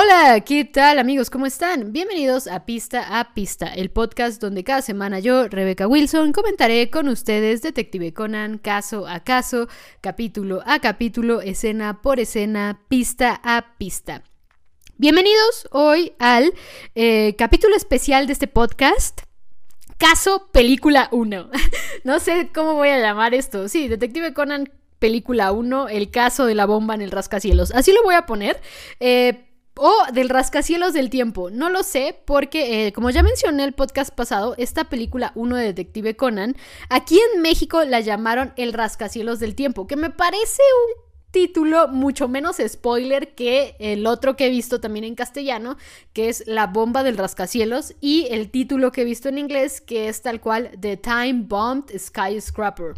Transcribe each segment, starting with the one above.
Hola, ¿qué tal amigos? ¿Cómo están? Bienvenidos a Pista a Pista, el podcast donde cada semana yo, Rebecca Wilson, comentaré con ustedes Detective Conan caso a caso, capítulo a capítulo, escena por escena, pista a pista. Bienvenidos hoy al eh, capítulo especial de este podcast. Caso Película 1. no sé cómo voy a llamar esto. Sí, Detective Conan Película 1, el caso de la bomba en el rascacielos. Así lo voy a poner. Eh, o del rascacielos del tiempo. No lo sé porque, eh, como ya mencioné el podcast pasado, esta película 1 de Detective Conan, aquí en México la llamaron El rascacielos del tiempo, que me parece un título mucho menos spoiler que el otro que he visto también en castellano, que es La bomba del rascacielos, y el título que he visto en inglés, que es tal cual The Time Bombed Skyscraper,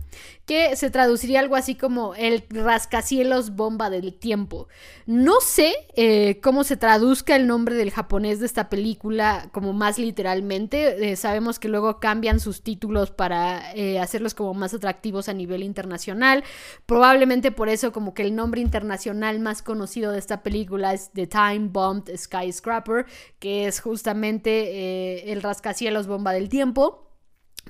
que se traduciría algo así como El rascacielos bomba del tiempo. No sé eh, cómo se traduzca el nombre del japonés de esta película como más literalmente, eh, sabemos que luego cambian sus títulos para eh, hacerlos como más atractivos a nivel internacional, probablemente por eso como que el nombre internacional más conocido de esta película es The Time Bombed Skyscraper, que es justamente eh, el rascacielos bomba del tiempo.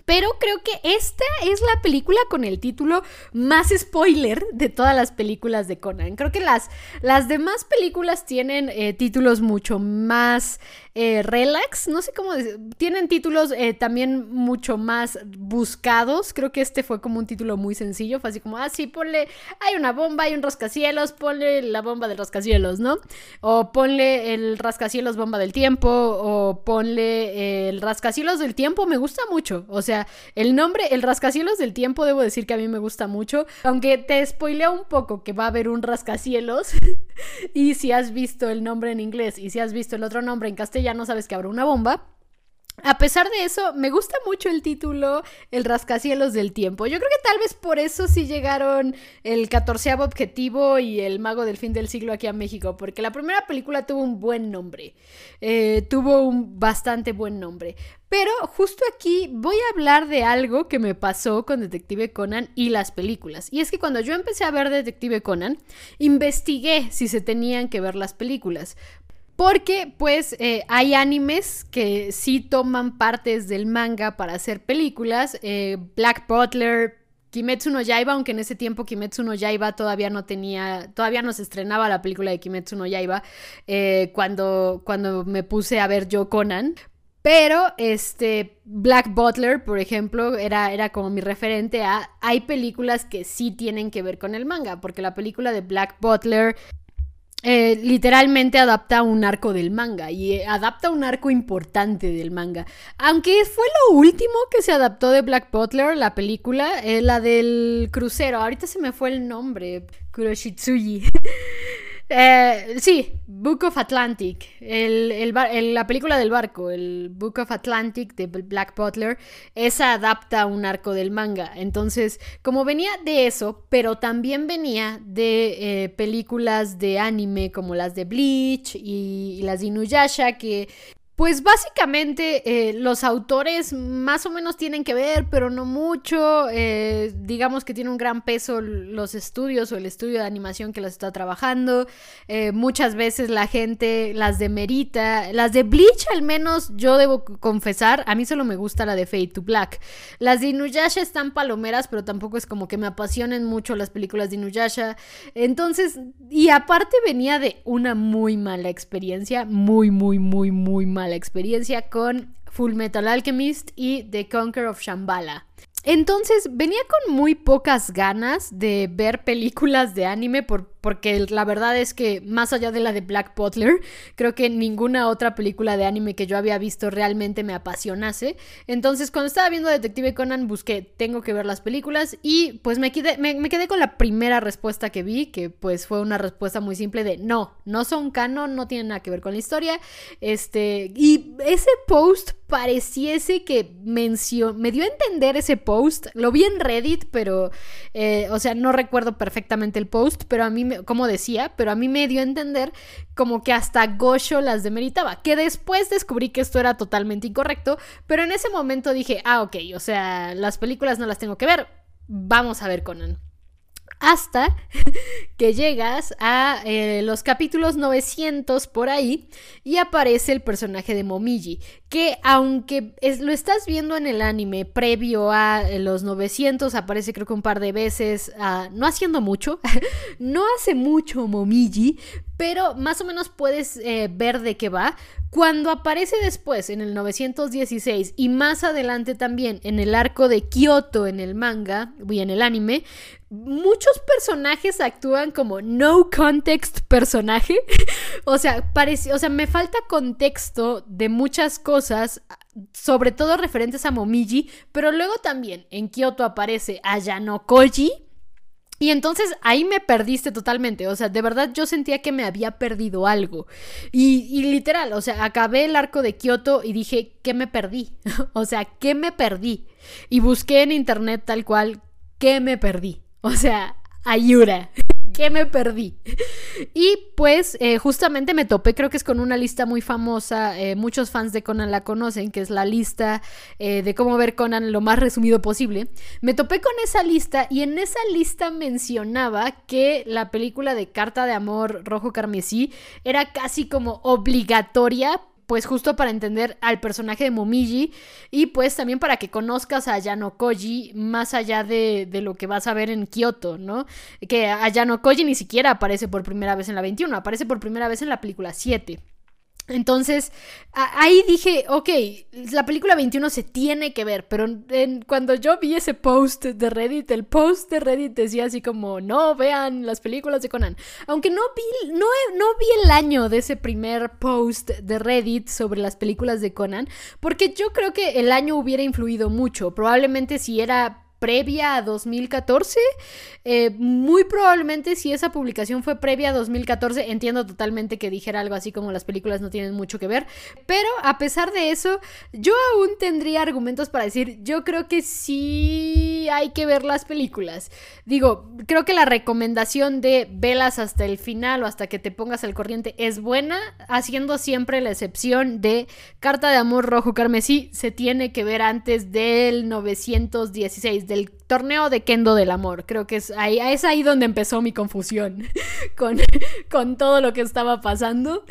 Pero creo que esta es la película con el título más spoiler de todas las películas de Conan. Creo que las, las demás películas tienen eh, títulos mucho más eh, relax, no sé cómo decir, tienen títulos eh, también mucho más buscados. Creo que este fue como un título muy sencillo, fue así como, ah, sí, ponle, hay una bomba, hay un rascacielos, ponle la bomba del rascacielos, ¿no? O ponle el rascacielos bomba del tiempo, o ponle el rascacielos del tiempo, me gusta mucho. O sea, el nombre, el rascacielos del tiempo, debo decir que a mí me gusta mucho. Aunque te spoileo un poco que va a haber un rascacielos. y si has visto el nombre en inglés y si has visto el otro nombre en castellano, sabes que habrá una bomba. A pesar de eso, me gusta mucho el título El rascacielos del tiempo. Yo creo que tal vez por eso sí llegaron el catorceavo objetivo y el mago del fin del siglo aquí a México, porque la primera película tuvo un buen nombre, eh, tuvo un bastante buen nombre. Pero justo aquí voy a hablar de algo que me pasó con Detective Conan y las películas. Y es que cuando yo empecé a ver Detective Conan, investigué si se tenían que ver las películas. Porque pues eh, hay animes que sí toman partes del manga para hacer películas. Eh, Black Butler, Kimetsu no Yaiba, aunque en ese tiempo Kimetsu no Yaiba todavía no tenía, todavía no se estrenaba la película de Kimetsu no Yaiba eh, cuando, cuando me puse a ver yo Conan. Pero este Black Butler, por ejemplo, era, era como mi referente a hay películas que sí tienen que ver con el manga, porque la película de Black Butler eh, literalmente adapta un arco del manga y eh, adapta un arco importante del manga. Aunque fue lo último que se adaptó de Black Butler, la película, eh, la del crucero. Ahorita se me fue el nombre, Kuroshitsuji. Eh, sí, Book of Atlantic, la película del barco, el Book of Atlantic de Black Butler, esa adapta un arco del manga. Entonces, como venía de eso, pero también venía de eh, películas de anime como las de Bleach y, y las de Inuyasha, que pues básicamente eh, los autores más o menos tienen que ver, pero no mucho. Eh, digamos que tiene un gran peso los estudios o el estudio de animación que las está trabajando. Eh, muchas veces la gente las demerita. Las de Bleach al menos yo debo confesar, a mí solo me gusta la de Fade to Black. Las de Inuyasha están palomeras, pero tampoco es como que me apasionen mucho las películas de Inuyasha. Entonces, y aparte venía de una muy mala experiencia, muy, muy, muy, muy mala la experiencia con Full Metal Alchemist y The Conquer of Shambhala. Entonces venía con muy pocas ganas de ver películas de anime por, porque la verdad es que más allá de la de Black Butler, creo que ninguna otra película de anime que yo había visto realmente me apasionase. Entonces cuando estaba viendo Detective Conan busqué, tengo que ver las películas y pues me quedé, me, quedé con la primera respuesta que vi, que pues fue una respuesta muy simple de no, no son canon, no tienen nada que ver con la historia. Este, y ese post pareciese que mencionó, me dio a entender ese post, lo vi en Reddit, pero, eh, o sea, no recuerdo perfectamente el post, pero a mí como decía, pero a mí me dio a entender como que hasta Gosho las demeritaba, que después descubrí que esto era totalmente incorrecto, pero en ese momento dije, ah, ok, o sea, las películas no las tengo que ver, vamos a ver Conan. hasta que llegas a eh, los capítulos 900 por ahí y aparece el personaje de Momiji, que aunque lo estás viendo en el anime previo a eh, los 900, aparece creo que un par de veces, ah, no haciendo mucho, no hace mucho Momiji, pero más o menos puedes eh, ver de qué va. Cuando aparece después en el 916 y más adelante también en el arco de Kyoto en el manga y en el anime, muchos personajes actúan como no context personaje. o sea, parece, o sea, me falta contexto de muchas cosas, sobre todo referentes a Momiji, pero luego también en Kyoto aparece Ayano Koji. Y entonces ahí me perdiste totalmente. O sea, de verdad yo sentía que me había perdido algo. Y, y literal, o sea, acabé el arco de Kyoto y dije, ¿qué me perdí? o sea, ¿qué me perdí? Y busqué en internet tal cual, ¿qué me perdí? O sea, ayuda. ¿Qué me perdí? Y pues eh, justamente me topé, creo que es con una lista muy famosa, eh, muchos fans de Conan la conocen, que es la lista eh, de cómo ver Conan lo más resumido posible. Me topé con esa lista y en esa lista mencionaba que la película de Carta de Amor Rojo Carmesí era casi como obligatoria pues justo para entender al personaje de Momiji y pues también para que conozcas a Yano Koji más allá de, de, lo que vas a ver en Kyoto, ¿no? Que a Yano Koji ni siquiera aparece por primera vez en la 21, aparece por primera vez en la película 7. Entonces, ahí dije, ok, la película 21 se tiene que ver, pero cuando yo vi ese post de Reddit, el post de Reddit decía así como, no vean las películas de Conan. Aunque no vi, no, no vi el año de ese primer post de Reddit sobre las películas de Conan, porque yo creo que el año hubiera influido mucho. Probablemente si era previa a 2014. Eh, muy probablemente si esa publicación fue previa a 2014, entiendo totalmente que dijera algo así como las películas no tienen mucho que ver, pero a pesar de eso, yo aún tendría argumentos para decir, yo creo que sí hay que ver las películas. Digo, creo que la recomendación de velas hasta el final o hasta que te pongas al corriente es buena, haciendo siempre la excepción de Carta de Amor Rojo Carmesí se tiene que ver antes del 916 del torneo de Kendo del Amor. Creo que es ahí, es ahí donde empezó mi confusión con, con todo lo que estaba pasando.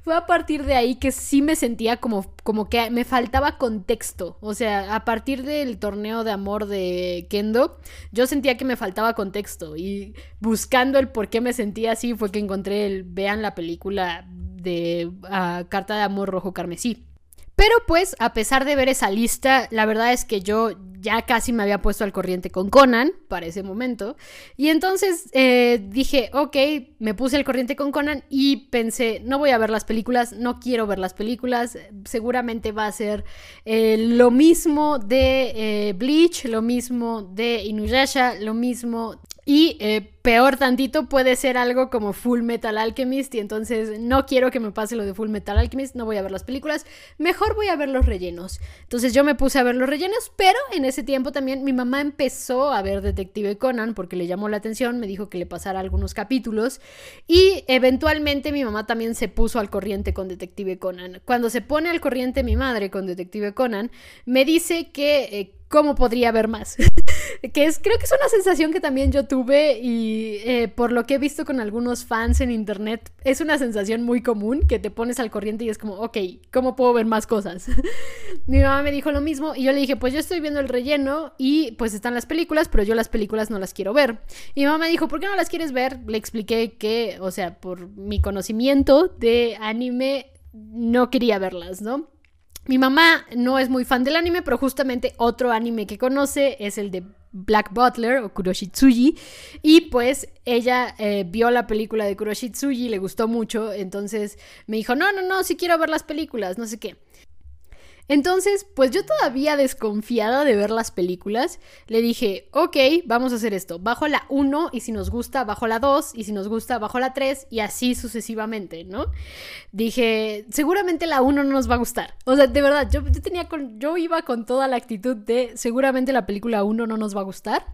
Fue a partir de ahí que sí me sentía como, como que me faltaba contexto. O sea, a partir del torneo de amor de Kendo, yo sentía que me faltaba contexto. Y buscando el por qué me sentía así fue que encontré el vean la película de ah, Carta de Amor Rojo Carmesí. Pero pues, a pesar de ver esa lista, la verdad es que yo ya casi me había puesto al corriente con Conan para ese momento. Y entonces eh, dije, ok, me puse al corriente con Conan y pensé, no voy a ver las películas, no quiero ver las películas. Seguramente va a ser eh, lo mismo de eh, Bleach, lo mismo de Inuyasha, lo mismo y eh, peor tantito puede ser algo como Full Metal Alchemist y entonces no quiero que me pase lo de Full Metal Alchemist, no voy a ver las películas, mejor voy a ver los rellenos. Entonces yo me puse a ver los rellenos, pero en ese tiempo también mi mamá empezó a ver Detective Conan porque le llamó la atención, me dijo que le pasara algunos capítulos y eventualmente mi mamá también se puso al corriente con Detective Conan. Cuando se pone al corriente mi madre con Detective Conan, me dice que... Eh, ¿Cómo podría haber más? que es, creo que es una sensación que también yo tuve y eh, por lo que he visto con algunos fans en internet, es una sensación muy común que te pones al corriente y es como, ok, ¿cómo puedo ver más cosas? Mi mamá me dijo lo mismo y yo le dije, pues yo estoy viendo el relleno y pues están las películas, pero yo las películas no las quiero ver. Y mi mamá me dijo, ¿por qué no las quieres ver? Le expliqué que, o sea, por mi conocimiento de anime, no quería verlas, ¿no? Mi mamá no es muy fan del anime, pero justamente otro anime que conoce es el de Black Butler o Kuroshitsuji. Y pues ella eh, vio la película de Kuroshitsuji, le gustó mucho, entonces me dijo, no, no, no, sí quiero ver las películas, no sé qué. Entonces, pues yo todavía desconfiada de ver las películas, le dije, ok, vamos a hacer esto. Bajo la 1 y si nos gusta, bajo la 2 y si nos gusta, bajo la 3 y así sucesivamente, ¿no? Dije, seguramente la 1 no nos va a gustar. O sea, de verdad, yo, tenía con, yo iba con toda la actitud de seguramente la película 1 no nos va a gustar.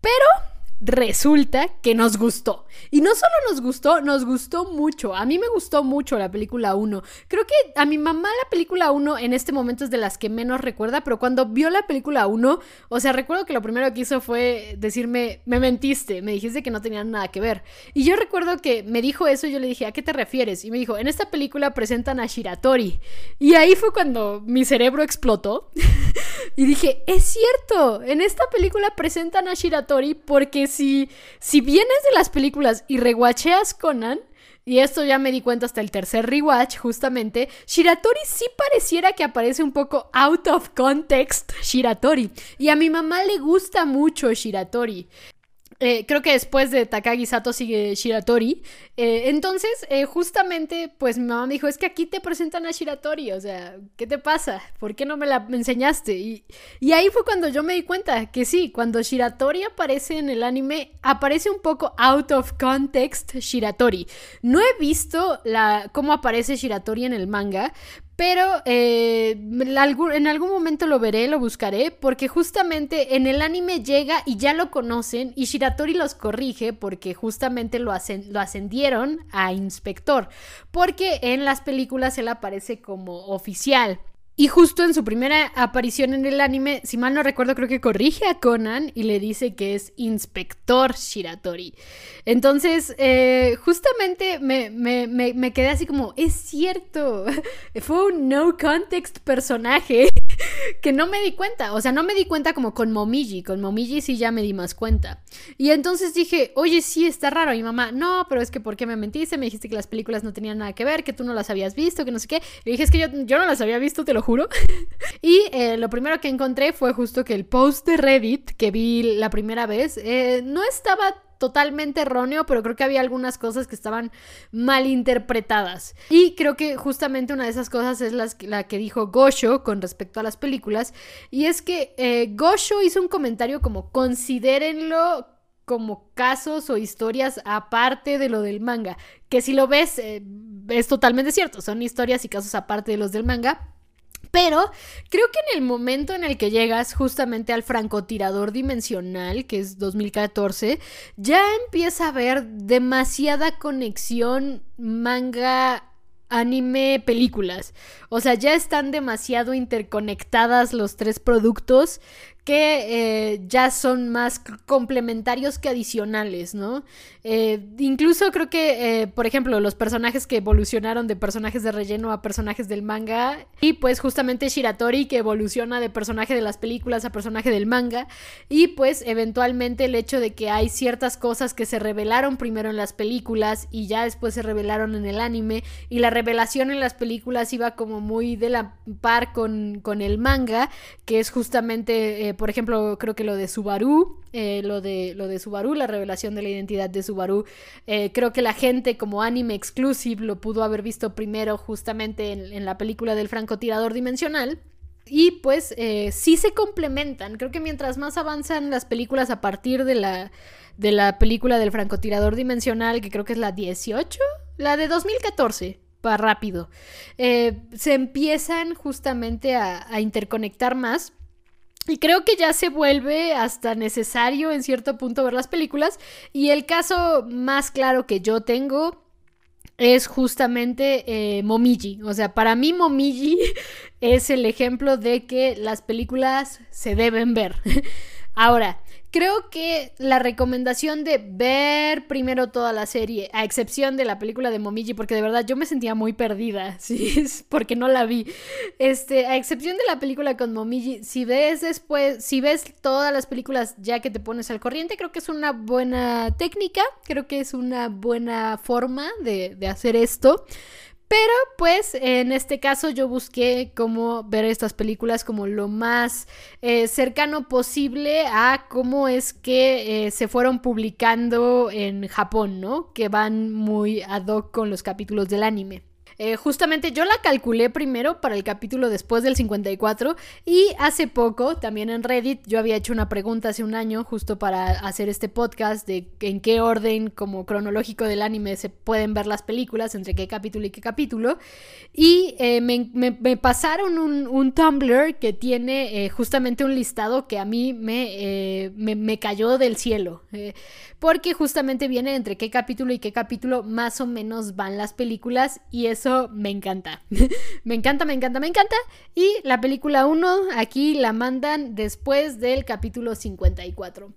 Pero resulta que nos gustó. Y no solo nos gustó, nos gustó mucho. A mí me gustó mucho la película 1. Creo que a mi mamá la película 1 en este momento es de las que menos recuerda, pero cuando vio la película 1, o sea, recuerdo que lo primero que hizo fue decirme, me mentiste, me dijiste que no tenían nada que ver. Y yo recuerdo que me dijo eso y yo le dije, ¿a qué te refieres? Y me dijo, en esta película presentan a Shiratori. Y ahí fue cuando mi cerebro explotó. y dije, es cierto, en esta película presentan a Shiratori porque si, si vienes de las películas y rewatcheas Conan, y esto ya me di cuenta hasta el tercer rewatch, justamente, Shiratori sí pareciera que aparece un poco out of context Shiratori. Y a mi mamá le gusta mucho Shiratori. Eh, creo que después de Takagi Sato sigue Shiratori. Eh, entonces, eh, justamente, pues mi mamá me dijo, es que aquí te presentan a Shiratori, o sea, ¿qué te pasa? ¿Por qué no me la enseñaste? Y, y ahí fue cuando yo me di cuenta que sí, cuando Shiratori aparece en el anime, aparece un poco out of context Shiratori. No he visto la, cómo aparece Shiratori en el manga, pero eh, en algún momento lo veré, lo buscaré, porque justamente en el anime llega y ya lo conocen y Shiratori los corrige porque justamente lo, lo ascendieron a inspector, porque en las películas él aparece como oficial. Y justo en su primera aparición en el anime, si mal no recuerdo, creo que corrige a Conan y le dice que es Inspector Shiratori. Entonces, eh, justamente me, me, quedé así como, es cierto, fue un no context personaje que no me di cuenta. O sea, no me di cuenta como con Momiji. Con Momiji sí ya me di más cuenta. Y entonces dije, oye, sí, está raro. Y mamá, no, pero es que ¿por qué me mentiste? Me dijiste que las películas no tenían nada que ver, que tú no las habías visto, que no sé qué. Le dije, es que yo, yo no las había visto, te lo juro. y eh, lo primero que encontré fue justo que el post de Reddit que vi la primera vez eh, no estaba totalmente erróneo, pero creo que había algunas cosas que estaban mal interpretadas. Y creo que justamente una de esas cosas es la que dijo Gosho con respecto a las películas. Y es que eh, Gosho hizo un comentario como considérenlo como casos o historias aparte de lo del manga. Que si lo ves, eh, es totalmente cierto. Son historias y casos aparte de los del manga. Pero creo que en el momento en el que llegas justamente al francotirador dimensional, que es 2014, ya empieza a haber demasiada conexión manga anime películas. O sea, ya están demasiado interconectadas los tres productos que eh, ya son más complementarios que adicionales, ¿no? Eh, incluso creo que, eh, por ejemplo, los personajes que evolucionaron de personajes de relleno a personajes del manga, y pues justamente Shiratori que evoluciona de personaje de las películas a personaje del manga, y pues eventualmente el hecho de que hay ciertas cosas que se revelaron primero en las películas y ya después se revelaron en el anime, y la revelación en las películas iba como muy de la par con, con el manga, que es justamente por ejemplo, creo que lo de Subaru, eh, lo, de, lo de Subaru, la revelación de la identidad de Subaru, eh, creo que la gente como anime exclusive lo pudo haber visto primero justamente en, la película del francotirador dimensional. Y pues eh, sí se complementan. Creo que mientras más avanzan las películas a partir de la, de la película del francotirador dimensional, que creo que es la 18, la de 2014, para rápido, se empiezan justamente a interconectar más y creo que ya se vuelve hasta necesario en cierto punto ver las películas. Y el caso más claro que yo tengo es justamente eh, Momiji. O sea, para mí Momiji es el ejemplo de que las películas se deben ver. Ahora, Creo que la recomendación de ver primero toda la serie, a excepción de la película de Momiji, porque de verdad yo me sentía muy perdida, sí, porque no la vi. Este, a excepción de la película con Momiji, si ves después, si ves todas las películas ya que te pones al corriente, creo que es una buena técnica, creo que es una buena forma de, de hacer esto. Pero pues en este caso yo busqué cómo ver estas películas como lo más eh, cercano posible a cómo es que eh, se fueron publicando en Japón, ¿no? Que van muy ad hoc con los capítulos del anime. Eh, justamente yo la calculé primero para el capítulo después del 54 y hace poco también en Reddit yo había hecho una pregunta hace un año justo para hacer este podcast de en qué orden como cronológico del anime se pueden ver las películas, entre qué capítulo y qué capítulo. Y eh, me, pasaron un, Tumblr que tiene eh, justamente un listado que a mí me, me cayó del cielo porque justamente viene entre qué capítulo y qué capítulo más o menos van las películas y eso me encanta. me encanta, me encanta, me encanta. Y la película 1 aquí la mandan después del capítulo 54.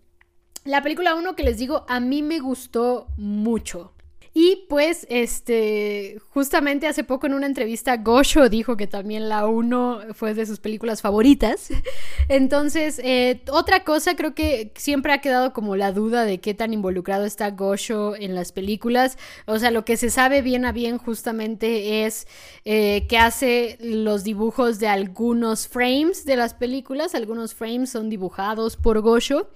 La película 1 que les digo, a mí me gustó mucho. Y pues, este, justamente hace poco en una entrevista, Gosho dijo que también la 1 fue de sus películas favoritas. Entonces, eh, otra cosa, creo que siempre ha quedado como la duda de qué tan involucrado está Gosho en las películas. O sea, lo que se sabe bien a bien justamente es eh, que hace los dibujos de algunos frames de las películas. Algunos frames son dibujados por Gosho.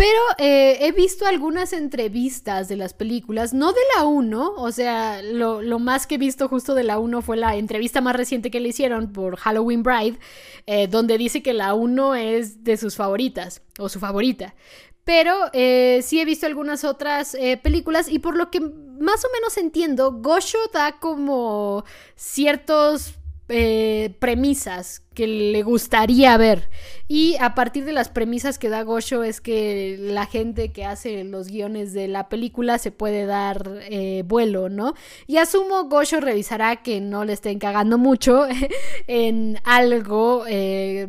Pero eh, he visto algunas entrevistas de las películas, no de la 1, o sea, lo, más que he visto justo de la 1 fue la entrevista más reciente que le hicieron por Halloween Bride, eh, donde dice que la 1 es de sus favoritas, o su favorita. Pero eh, sí he visto algunas otras películas y por lo que más o menos entiendo, Gosho da como ciertos premisas que le gustaría ver. Y a partir de las premisas que da Gosho es que la gente que hace los guiones de la película se puede dar eh, vuelo, ¿no? Y asumo Gosho revisará que no le estén cagando mucho en algo. Eh,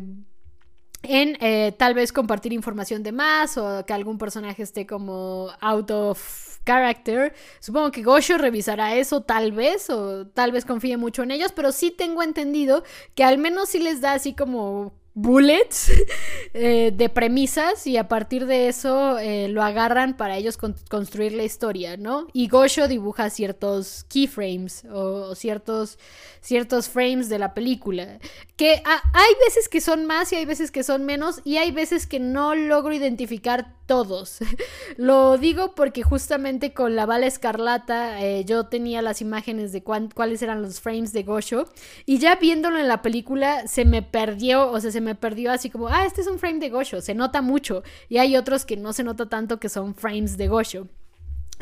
en tal vez compartir información de más o que algún personaje esté como out of character. Supongo que Gosho revisará eso tal vez o tal vez confíe mucho en ellos, pero sí tengo entendido que al menos sí les da así como bullets eh, de premisas y a partir de eso eh, lo agarran para ellos construir la historia, ¿no? Y Gosho dibuja ciertos keyframes o, ciertos, ciertos frames de la película. Que hay veces que son más y hay veces que son menos y hay veces que no logro identificar todos. lo digo porque justamente con la bala escarlata eh, yo tenía las imágenes de cuáles eran los frames de Gosho y ya viéndolo en la película se me perdió, o sea, se me perdió así como, ah, este es un frame de Gosho, se nota mucho. Y hay otros que no se nota tanto que son frames de Gosho.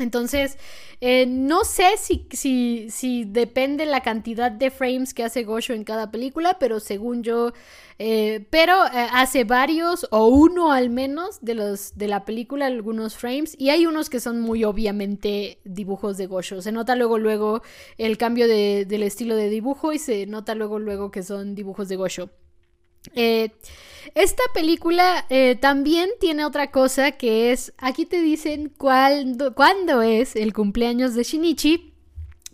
Entonces, eh, no sé si, si, si, depende la cantidad de frames que hace Gosho en cada película, pero según yo, eh, pero eh, hace varios o uno al menos de los de la película, algunos frames, y hay unos que son muy obviamente dibujos de Gosho. Se nota luego, luego el cambio del estilo de dibujo y se nota luego, luego que son dibujos de Gosho. Eh, esta película eh, también tiene otra cosa que es, aquí te dicen cuándo, cuándo es el cumpleaños de Shinichi,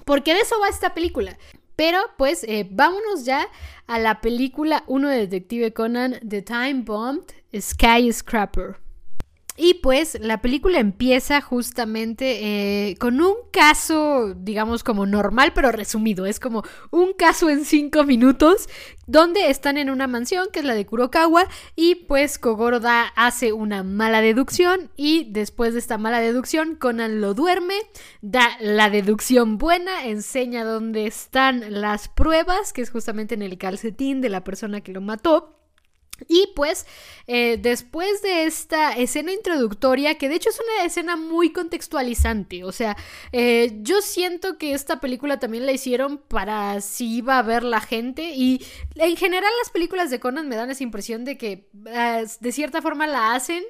porque de eso va esta película. Pero pues eh, vámonos ya a la película 1 de Detective Conan, The Time Bombed, Skyscraper. Y pues la película empieza justamente eh, con un caso, digamos, como normal, pero resumido. Es como un caso en cinco minutos, donde están en una mansión, que es la de Kurokawa, y pues Kogoro hace una mala deducción, y después de esta mala deducción, Conan lo duerme, da la deducción buena, enseña dónde están las pruebas, que es justamente en el calcetín de la persona que lo mató. Y pues eh, después de esta escena introductoria, que de hecho es una escena muy contextualizante, o sea, eh, yo siento que esta película también la hicieron para si iba a ver la gente. Y en general las películas de Conan me dan esa impresión de que eh, de cierta forma la hacen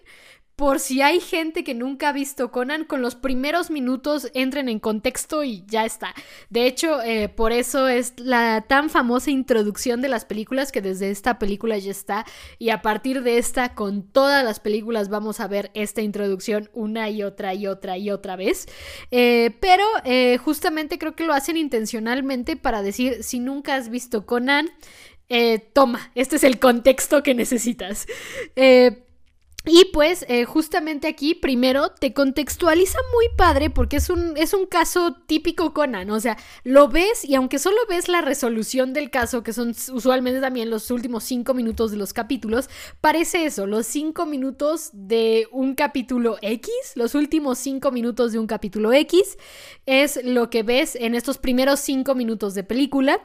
por si hay gente que nunca ha visto Conan, con los primeros minutos entren en contexto y ya está. De hecho, eh, por eso es la tan famosa introducción de las películas que desde esta película ya está. Y a partir de esta, con todas las películas vamos a ver esta introducción una y otra y otra y otra vez. Eh, pero eh, justamente creo que lo hacen intencionalmente para decir, si nunca has visto Conan, toma, este es el contexto que necesitas. Y pues eh, justamente aquí primero te contextualiza muy padre porque es un, es un caso típico Conan, o sea, lo ves y aunque solo ves la resolución del caso, que son usualmente también los últimos cinco minutos de los capítulos, parece eso, los cinco minutos de un capítulo X, los últimos cinco minutos de un capítulo X, es lo que ves en estos primeros cinco minutos de película.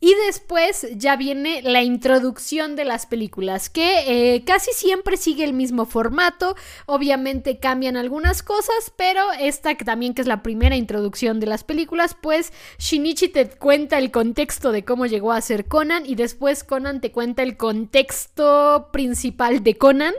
Y después ya viene la introducción de las películas, que eh, casi siempre sigue el mismo formato. Obviamente cambian algunas cosas, pero esta también que es la primera introducción de las películas, pues Shinichi te cuenta el contexto de cómo llegó a ser Conan y después Conan te cuenta el contexto principal de Conan.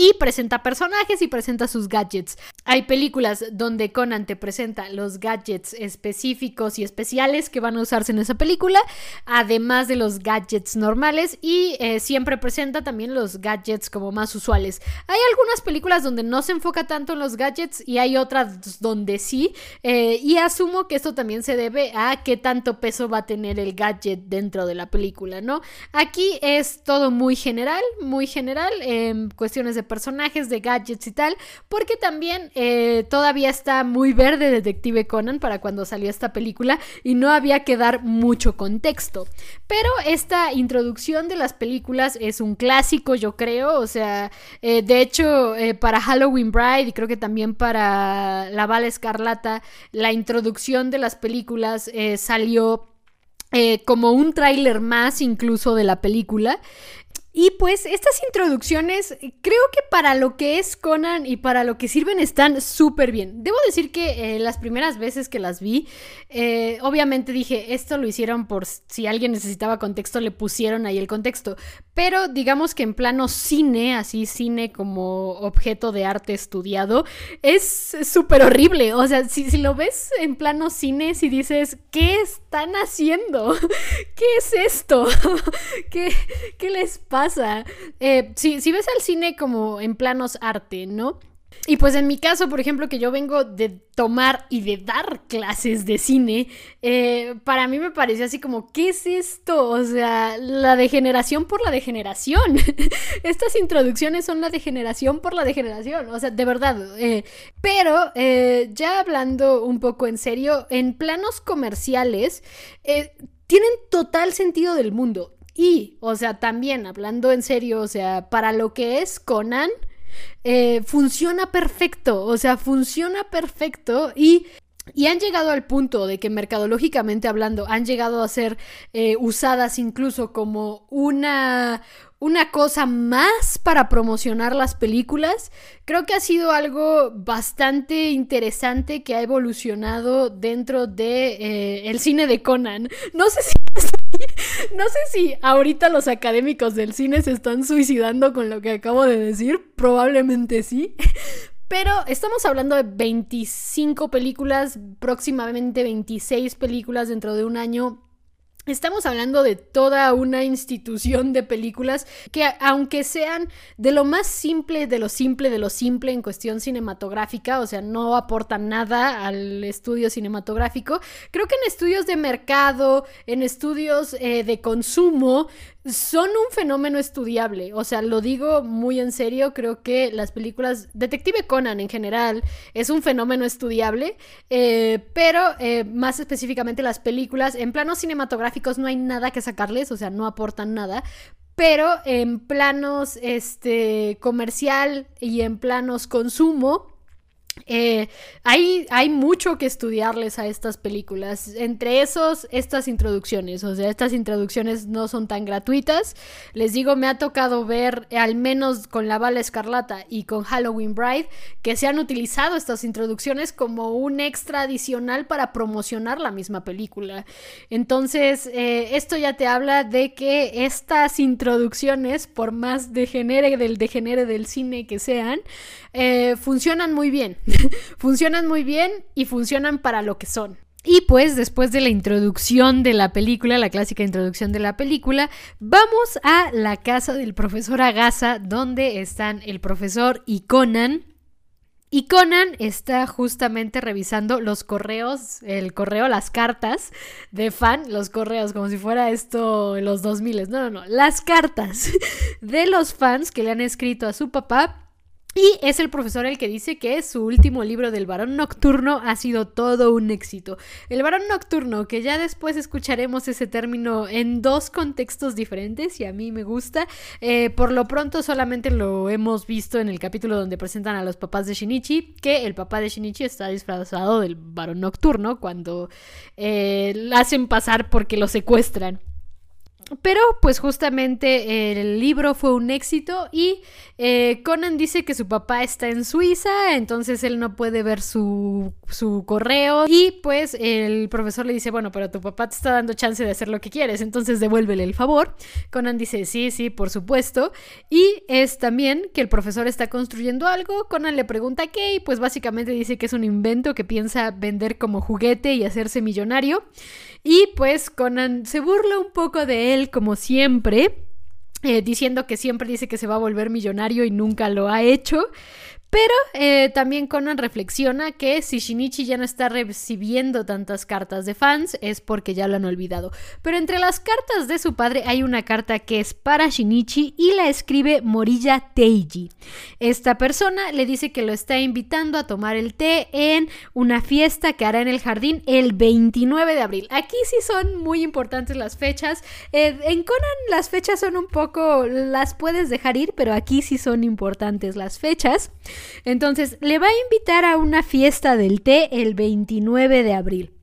Y presenta personajes y presenta sus gadgets. Hay películas donde Conan te presenta los gadgets específicos y especiales que van a usarse en esa película, además de los gadgets normales y eh, siempre presenta también los gadgets como más usuales. Hay algunas películas donde no se enfoca tanto en los gadgets y hay otras donde sí. Eh, y asumo que esto también se debe a qué tanto peso va a tener el gadget dentro de la película, ¿no? Aquí es todo muy general, muy general, en cuestiones de personajes, de gadgets y tal, porque también eh, todavía está muy verde Detective Conan para cuando salió esta película y no había que dar mucho contexto. Pero esta introducción de las películas es un clásico, yo creo, o sea, eh, de hecho, eh, para Halloween Bride y creo que también para La Bala Escarlata, la introducción de las películas salió como un tráiler más incluso de la película. Y pues estas introducciones creo que para lo que es Conan y para lo que sirven están súper bien. Debo decir que eh, las primeras veces que las vi, eh, obviamente dije, esto lo hicieron por si alguien necesitaba contexto, le pusieron ahí el contexto. Pero digamos que en plano cine, así cine como objeto de arte estudiado, es súper horrible. O sea, si, lo ves en plano cine, si dices, ¿qué están haciendo? ¿Qué es esto? ¿Qué, qué les pasa? Eh, si, si ves al cine como en planos arte, ¿no? Y pues en mi caso, por ejemplo, que yo vengo de tomar y de dar clases de cine, eh, para mí me parecía así como, ¿qué es esto? O sea, la degeneración por la degeneración. Estas introducciones son la degeneración por la degeneración, o sea, de verdad. Eh, pero ya hablando un poco en serio, en planos comerciales, tienen total sentido del mundo. Y, o sea, también hablando en serio, o sea, para lo que es Conan, eh, funciona perfecto, o sea, funciona perfecto y y han llegado al punto de que mercadológicamente hablando han llegado a ser eh, usadas incluso como una, una cosa más para promocionar las películas. Creo que ha sido algo bastante interesante que ha evolucionado dentro de eh, cine de Conan. No sé si no sé si ahorita los académicos del cine se están suicidando con lo que acabo de decir, probablemente sí. Pero estamos hablando de 25 películas, próximamente 26 películas dentro de un año Estamos hablando de toda una institución de películas que aunque sean de lo más simple, de lo simple, de lo simple en cuestión cinematográfica, o sea, no aportan nada al estudio cinematográfico, creo que en estudios de mercado, en estudios eh, de consumo, son un fenómeno estudiable. O sea, lo digo muy en serio, creo que las películas, Detective Conan en general, es un fenómeno estudiable, eh, pero eh, más específicamente las películas, en planos cinematográficos no hay nada que sacarles, o sea, no aportan nada. Pero en planos este, comercial y en planos consumo, eh, hay, hay, mucho que estudiarles a estas películas. Entre esos, estas introducciones. O sea, estas introducciones no son tan gratuitas. Les digo, me ha tocado ver, al menos con La Bala Escarlata y con Halloween Bride, que se han utilizado estas introducciones como un extra adicional para promocionar la misma película. Entonces, eh, esto ya te habla de que estas introducciones, por más degenere del degenere del cine que sean, eh, funcionan muy bien. funcionan muy bien y funcionan para lo que son. Y pues después de la introducción de la película, la clásica introducción de la película, vamos a la casa del profesor Agasa, donde están el profesor y Conan. Y Conan está justamente revisando los correos, el correo, las cartas de fan, los correos, como si fuera esto los 2000. No, no, no, las cartas de los fans que le han escrito a su papá Y es el profesor el que dice que su último libro del varón nocturno ha sido todo un éxito. El varón nocturno, que ya después escucharemos ese término en dos contextos diferentes y a mí me gusta. Eh, por lo pronto solamente lo hemos visto en el capítulo donde presentan a los papás de Shinichi, que el papá de Shinichi está disfrazado del varón nocturno cuando eh, hacen pasar porque lo secuestran. Pero pues justamente el libro fue un éxito y eh, Conan dice que su papá está en Suiza, entonces él no puede ver su, su, correo y pues el profesor le dice, bueno, pero tu papá te está dando chance de hacer lo que quieres, entonces devuélvele el favor. Conan dice, sí, sí, por supuesto. Y es también que el profesor está construyendo algo, Conan le pregunta qué y pues básicamente dice que es un invento que piensa vender como juguete y hacerse millonario. Y pues Conan se burla un poco de él como siempre. Eh, diciendo que siempre dice que se va a volver millonario y nunca lo ha hecho. Pero eh, también Conan reflexiona que si Shinichi ya no está recibiendo tantas cartas de fans es porque ya lo han olvidado. Pero entre las cartas de su padre hay una carta que es para Shinichi y la escribe Morilla Teiji. Esta persona le dice que lo está invitando a tomar el té en una fiesta que hará en el jardín el 29 de abril. Aquí sí son muy importantes las fechas. Eh, en Conan las fechas son un poco... las puedes dejar ir, pero aquí sí son importantes las fechas. Entonces, le va a invitar a una fiesta del té el 29 de abril.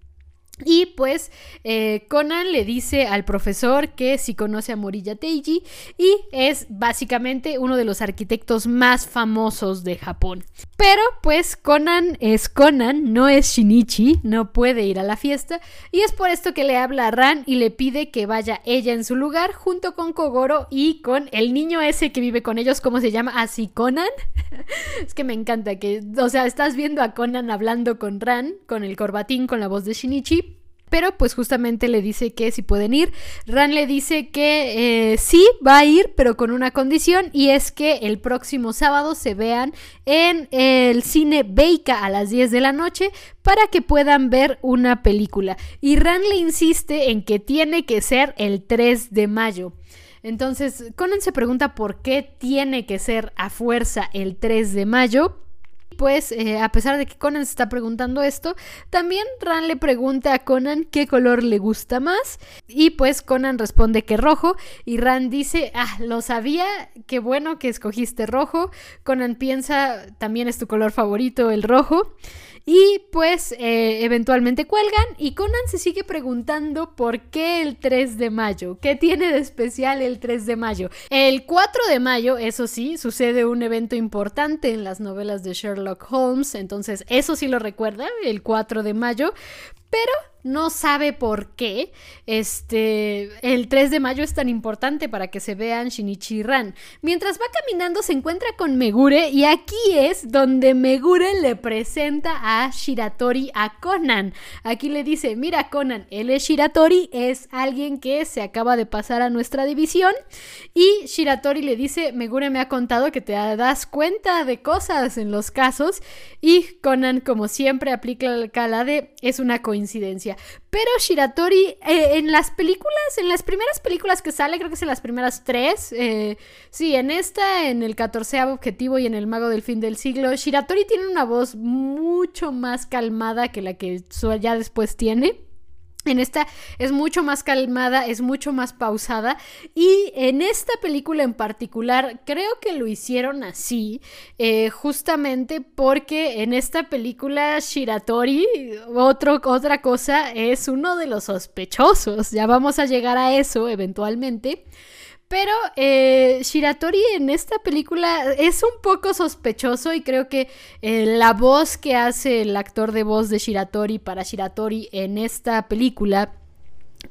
Y pues eh, Conan le dice al profesor que si conoce a Morilla Teiji y es básicamente uno de los arquitectos más famosos de Japón. Pero pues Conan es Conan, no es Shinichi, no puede ir a la fiesta y es por esto que le habla a Ran y le pide que vaya ella en su lugar junto con Kogoro y con el niño ese que vive con ellos, ¿cómo se llama? Así Conan. es que me encanta que, o sea, estás viendo a Conan hablando con Ran, con el corbatín, con la voz de Shinichi pero pues justamente le dice que si pueden ir. Ran le dice que eh, sí va a ir, pero con una condición y es que el próximo sábado se vean en el cine Beika a las 10 de la noche para que puedan ver una película. Y Ran le insiste en que tiene que ser el 3 de mayo. Entonces, Conan se pregunta por qué tiene que ser a fuerza el 3 de mayo pues eh, a pesar de que Conan se está preguntando esto, también Ran le pregunta a Conan qué color le gusta más y pues Conan responde que rojo y Ran dice, ah, lo sabía, qué bueno que escogiste rojo. Conan piensa, también es tu color favorito el rojo. Y pues eh, eventualmente cuelgan y Conan se sigue preguntando por qué el 3 de mayo, qué tiene de especial el 3 de mayo. El 4 de mayo, eso sí, sucede un evento importante en las novelas de Sherlock Holmes, entonces eso sí lo recuerda, el 4 de mayo, pero no sabe por qué este, el 3 de mayo es tan importante para que se vean Shinichi Ran. Mientras va caminando se encuentra con Megure y aquí es donde Megure le presenta a Shiratori a Conan. Aquí le dice, mira Conan, él es Shiratori, es alguien que se acaba de pasar a nuestra división y Shiratori le dice, Megure me ha contado que te das cuenta de cosas en los casos y Conan como siempre aplica el cala de es una coincidencia. Pero Shiratori, eh, en las películas, en las primeras películas que sale, creo que es en las primeras tres, eh, sí, en esta, en el catorceavo objetivo y en el mago del fin del siglo, Shiratori tiene una voz mucho más calmada que la que ya después tiene. En esta es mucho más calmada, es mucho más pausada y en esta película en particular creo que lo hicieron así eh, justamente porque en esta película Shiratori, otro, otra cosa, es uno de los sospechosos, ya vamos a llegar a eso eventualmente. Pero eh, Shiratori en esta película es un poco sospechoso y creo que eh, la voz que hace el actor de voz de Shiratori para Shiratori en esta película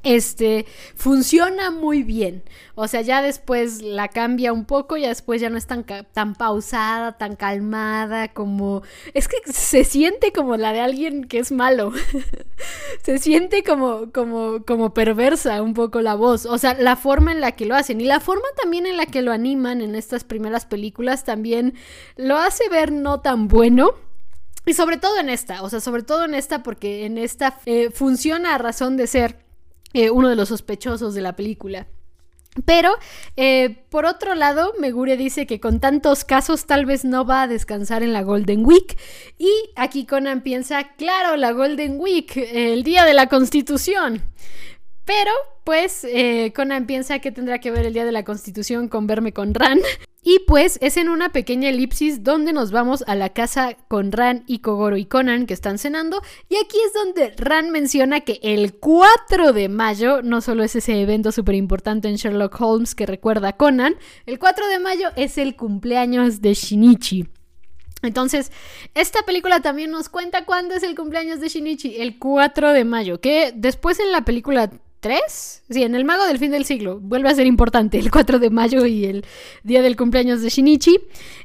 este funciona muy bien. O sea, ya después la cambia un poco, ya después ya no es tan, tan pausada, tan calmada, como... Es que se siente como la de alguien que es malo. se siente como, como, como perversa un poco la voz. O sea, la forma en la que lo hacen y la forma también en la que lo animan en estas primeras películas también lo hace ver no tan bueno. Y sobre todo en esta, o sea, sobre todo en esta porque en esta eh, funciona a razón de ser eh, uno de los sospechosos de la película. Pero, eh, por otro lado, Megure dice que con tantos casos tal vez no va a descansar en la Golden Week. Y aquí Conan piensa, claro, la Golden Week, el día de la Constitución. Pero, pues, eh, Conan piensa que tendrá que ver el día de la Constitución con verme con Ran. Y pues es en una pequeña elipsis donde nos vamos a la casa con Ran y Kogoro y Conan que están cenando. Y aquí es donde Ran menciona que el 4 de mayo, no solo es ese evento súper importante en Sherlock Holmes que recuerda a Conan, el 4 de mayo es el cumpleaños de Shinichi. Entonces, esta película también nos cuenta cuándo es el cumpleaños de Shinichi, el 4 de mayo, que después en la película Sí, en el Mago del Fin del Siglo. Vuelve a ser importante el 4 de mayo y el día del cumpleaños de Shinichi.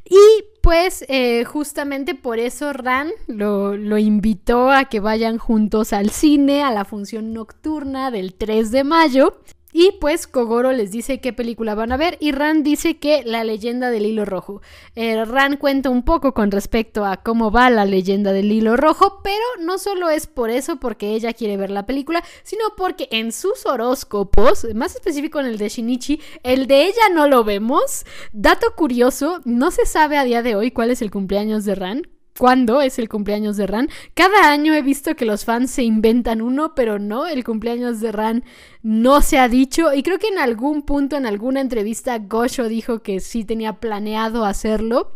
Y pues eh, justamente por eso Ran lo, lo, invitó a que vayan juntos al cine, a la función nocturna del 3 de mayo. Y pues Kogoro les dice qué película van a ver y Ran dice que la leyenda del hilo rojo. Eh, Ran cuenta un poco con respecto a cómo va la leyenda del hilo rojo, pero no solo es por eso porque ella quiere ver la película, sino porque en sus horóscopos, más específico en el de Shinichi, el de ella no lo vemos. Dato curioso, no se sabe a día de hoy cuál es el cumpleaños de Ran cuándo es el cumpleaños de Ran. Cada año he visto que los fans se inventan uno, pero no, el cumpleaños de Ran no se ha dicho. Y creo que en algún punto, en alguna entrevista, Gosho dijo que sí tenía planeado hacerlo.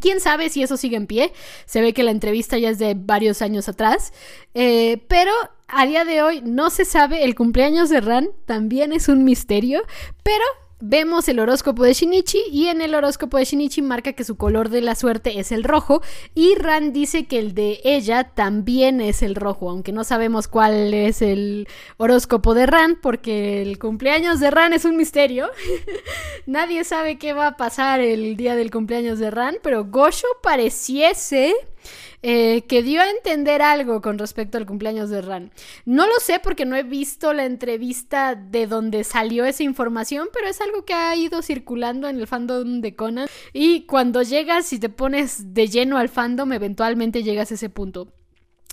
Quién sabe si eso sigue en pie. Se ve que la entrevista ya es de varios años atrás. Eh, pero a día de hoy no se sabe. El cumpleaños de Ran también es un misterio. Pero vemos el horóscopo de Shinichi y en el horóscopo de Shinichi marca que su color de la suerte es el rojo y Ran dice que el de ella también es el rojo, aunque no sabemos cuál es el horóscopo de Ran porque el cumpleaños de Ran es un misterio. Nadie sabe qué va a pasar el día del cumpleaños de Ran, pero Gosho pareciese eh, que dio a entender algo con respecto al cumpleaños de Ran. No lo sé porque no he visto la entrevista de donde salió esa información, pero es algo que ha ido circulando en el fandom de Conan. Y cuando llegas y te pones de lleno al fandom, eventualmente llegas a ese punto.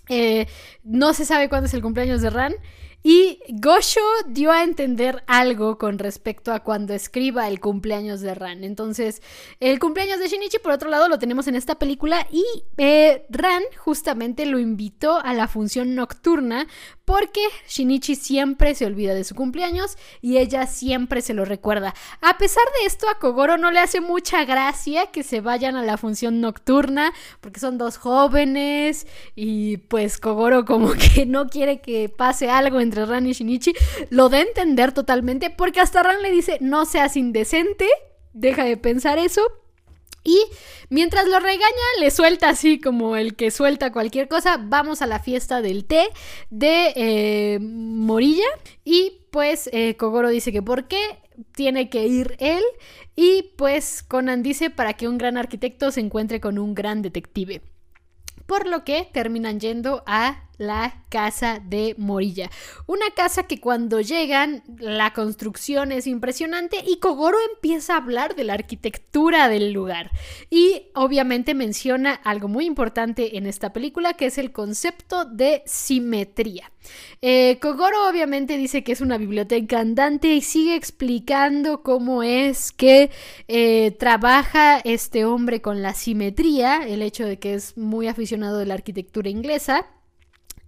Eh, no se sabe cuándo es el cumpleaños de Ran. Y Gosho dio a entender algo con respecto a cuando escriba el cumpleaños de Ran. Entonces, el cumpleaños de Shinichi, por otro lado, lo tenemos en esta película y eh, Ran justamente lo invitó a la función nocturna porque Shinichi siempre se olvida de su cumpleaños y ella siempre se lo recuerda. A pesar de esto, a Kogoro no le hace mucha gracia que se vayan a la función nocturna porque son dos jóvenes y pues Kogoro como que no quiere que pase algo entre Ran y Shinichi. Lo da a entender totalmente porque hasta Ran le dice no seas indecente, deja de pensar eso. Y mientras lo regaña, le suelta así como el que suelta cualquier cosa. Vamos a la fiesta del té de eh, Morilla. Y pues eh, Kogoro dice que por qué tiene que ir él. Y pues Conan dice para que un gran arquitecto se encuentre con un gran detective. Por lo que terminan yendo a la casa de Morilla. Una casa que cuando llegan la construcción es impresionante y Kogoro empieza a hablar de la arquitectura del lugar. Y obviamente menciona algo muy importante en esta película que es el concepto de simetría. Eh, Kogoro obviamente dice que es una biblioteca andante y sigue explicando cómo es que eh, trabaja este hombre con la simetría, el hecho de que es muy aficionado de la arquitectura inglesa.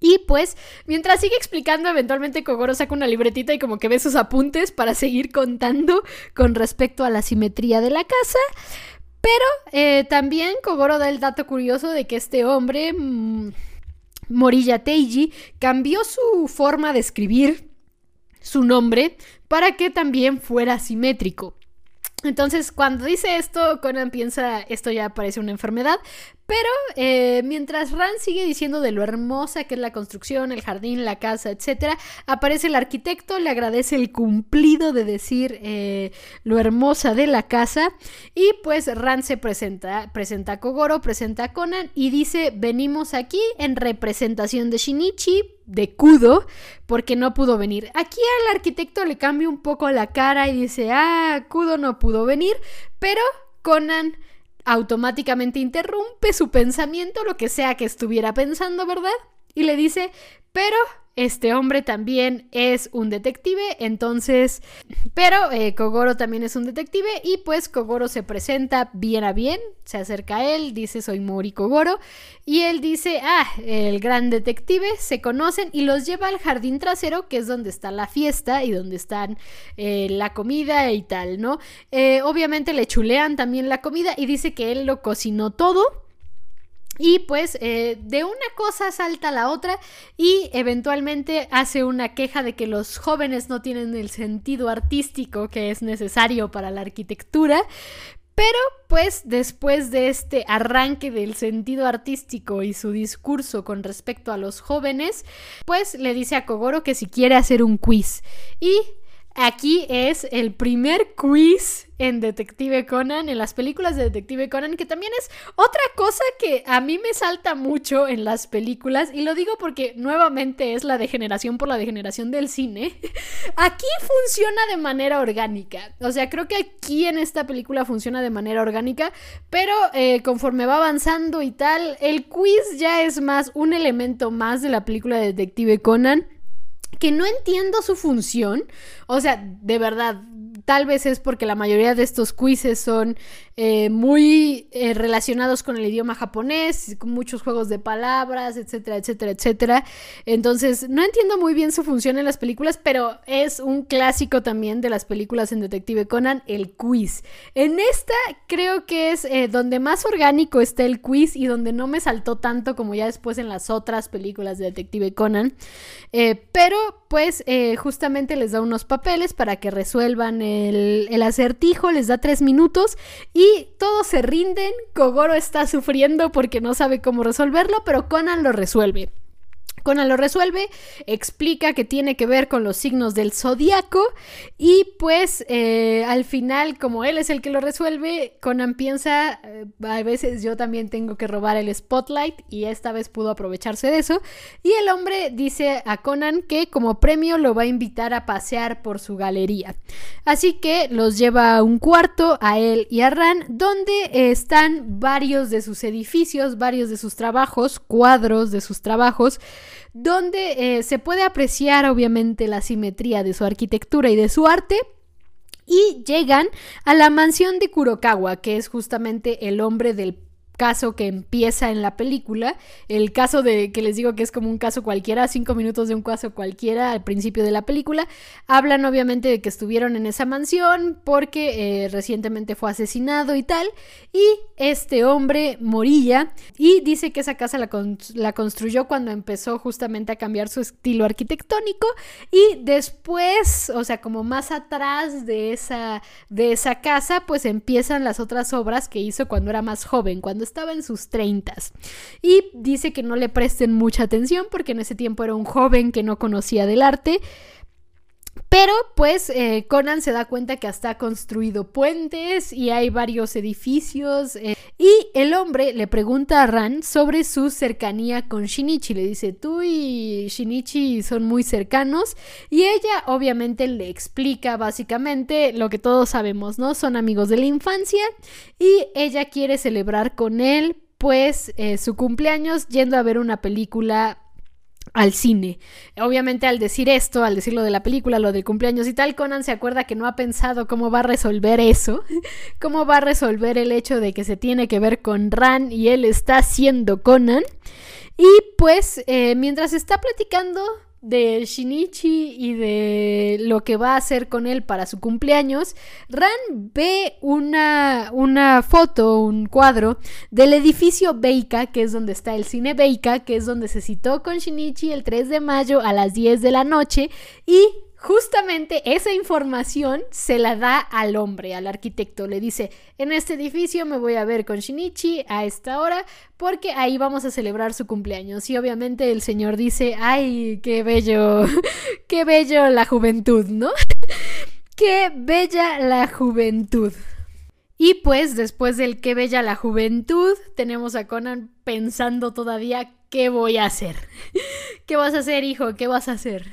Y pues, mientras sigue explicando, eventualmente Kogoro saca una libretita y como que ve sus apuntes para seguir contando con respecto a la simetría de la casa. Pero eh, también Kogoro da el dato curioso de que este hombre, mm, Morilla Teiji, cambió su forma de escribir su nombre para que también fuera simétrico. Entonces, cuando dice esto, Conan piensa, esto ya parece una enfermedad, pero eh, mientras Ran sigue diciendo de lo hermosa que es la construcción, el jardín, la casa, etc., aparece el arquitecto, le agradece el cumplido de decir eh, lo hermosa de la casa y pues Ran se presenta, presenta a Kogoro, presenta a Conan y dice venimos aquí en representación de Shinichi, de Kudo, porque no pudo venir. Aquí al arquitecto le cambia un poco la cara y dice, ah, Kudo no pudo venir, pero Conan automáticamente interrumpe su pensamiento, lo que sea que estuviera pensando, ¿verdad? Y le dice, pero este hombre también es un detective, entonces, pero eh, Kogoro también es un detective y pues Kogoro se presenta bien a bien, se acerca a él, dice soy Mori Kogoro y él dice, ah, el gran detective, se conocen y los lleva al jardín trasero que es donde está la fiesta y donde están eh, la comida y tal, ¿no? Eh, obviamente le chulean también la comida y dice que él lo cocinó todo y pues eh, de una cosa salta a la otra y eventualmente hace una queja de que los jóvenes no tienen el sentido artístico que es necesario para la arquitectura. Pero pues después de este arranque del sentido artístico y su discurso con respecto a los jóvenes, pues le dice a Kogoro que si quiere hacer un quiz. Y Aquí es el primer quiz en Detective Conan, en las películas de Detective Conan, que también es otra cosa que a mí me salta mucho en las películas, y lo digo porque nuevamente es la degeneración por la degeneración del cine. Aquí funciona de manera orgánica, o sea, creo que aquí en esta película funciona de manera orgánica, pero eh, conforme va avanzando y tal, el quiz ya es más un elemento más de la película de Detective Conan que no entiendo su función. O sea, de verdad, tal vez es porque la mayoría de estos quizzes son eh, muy eh, relacionados con el idioma japonés, con muchos juegos de palabras, etcétera, etcétera, etcétera. Entonces, no entiendo muy bien su función en las películas, pero es un clásico también de las películas en Detective Conan, el quiz. En esta creo que es eh, donde más orgánico está el quiz y donde no me saltó tanto como ya después en las otras películas de Detective Conan. pero, pues, justamente les da unos papeles para que resuelvan el, el acertijo, les da tres minutos y todos se rinden. Kogoro está sufriendo porque no sabe cómo resolverlo, pero Conan lo resuelve. Conan lo resuelve, explica que tiene que ver con los signos del zodiaco y pues eh, al final, como él es el que lo resuelve, Conan piensa, eh, a veces yo también tengo que robar el spotlight y esta vez pudo aprovecharse de eso y el hombre dice a Conan que como premio lo va a invitar a pasear por su galería. Así que los lleva a un cuarto, a él y a Ran, donde están varios de sus edificios, varios de sus trabajos, cuadros de sus trabajos, donde eh, se puede apreciar obviamente la simetría de su arquitectura y de su arte. Y llegan a la mansión de Kurokawa, que es justamente el hombre del caso que empieza en la película, el caso de que les digo que es como un caso cualquiera, cinco minutos de un caso cualquiera al principio de la película, hablan obviamente de que estuvieron en esa mansión porque eh, recientemente fue asesinado y tal, y este hombre morilla y dice que esa casa la, la construyó cuando empezó justamente a cambiar su estilo arquitectónico y después, o sea, como más atrás de esa, de esa casa, pues empiezan las otras obras que hizo cuando era más joven, cuando estaba en sus treintas. Y dice que no le presten mucha atención porque en ese tiempo era un joven que no conocía del arte. Pero pues eh, Conan se da cuenta que hasta ha construido puentes y hay varios edificios. Eh, y el hombre le pregunta a Ran sobre su cercanía con Shinichi. Le dice, tú y Shinichi son muy cercanos. Y ella obviamente le explica básicamente lo que todos sabemos, ¿no? Son amigos de la infancia y ella quiere celebrar con él pues eh, su cumpleaños yendo a ver una película al cine. Obviamente al decir esto, al decir lo de la película, lo del cumpleaños y tal, Conan se acuerda que no ha pensado cómo va a resolver eso, cómo va a resolver el hecho de que se tiene que ver con Ran y él está siendo Conan. Y pues eh, mientras está platicando de Shinichi y de lo que va a hacer con él para su cumpleaños, Ran ve una, una foto, un cuadro del edificio Beika, que es donde está el cine Beika, que es donde se citó con Shinichi el 3 de mayo a las 10 de la noche y Justamente esa información se la da al hombre, al arquitecto. Le dice, en este edificio me voy a ver con Shinichi a esta hora porque ahí vamos a celebrar su cumpleaños. Y obviamente el señor dice, ay, qué bello, qué bello la juventud, ¿no? qué bella la juventud. Y pues después del qué bella la juventud, tenemos a Conan pensando todavía qué voy a hacer. ¿Qué vas a hacer, hijo? ¿Qué vas a hacer?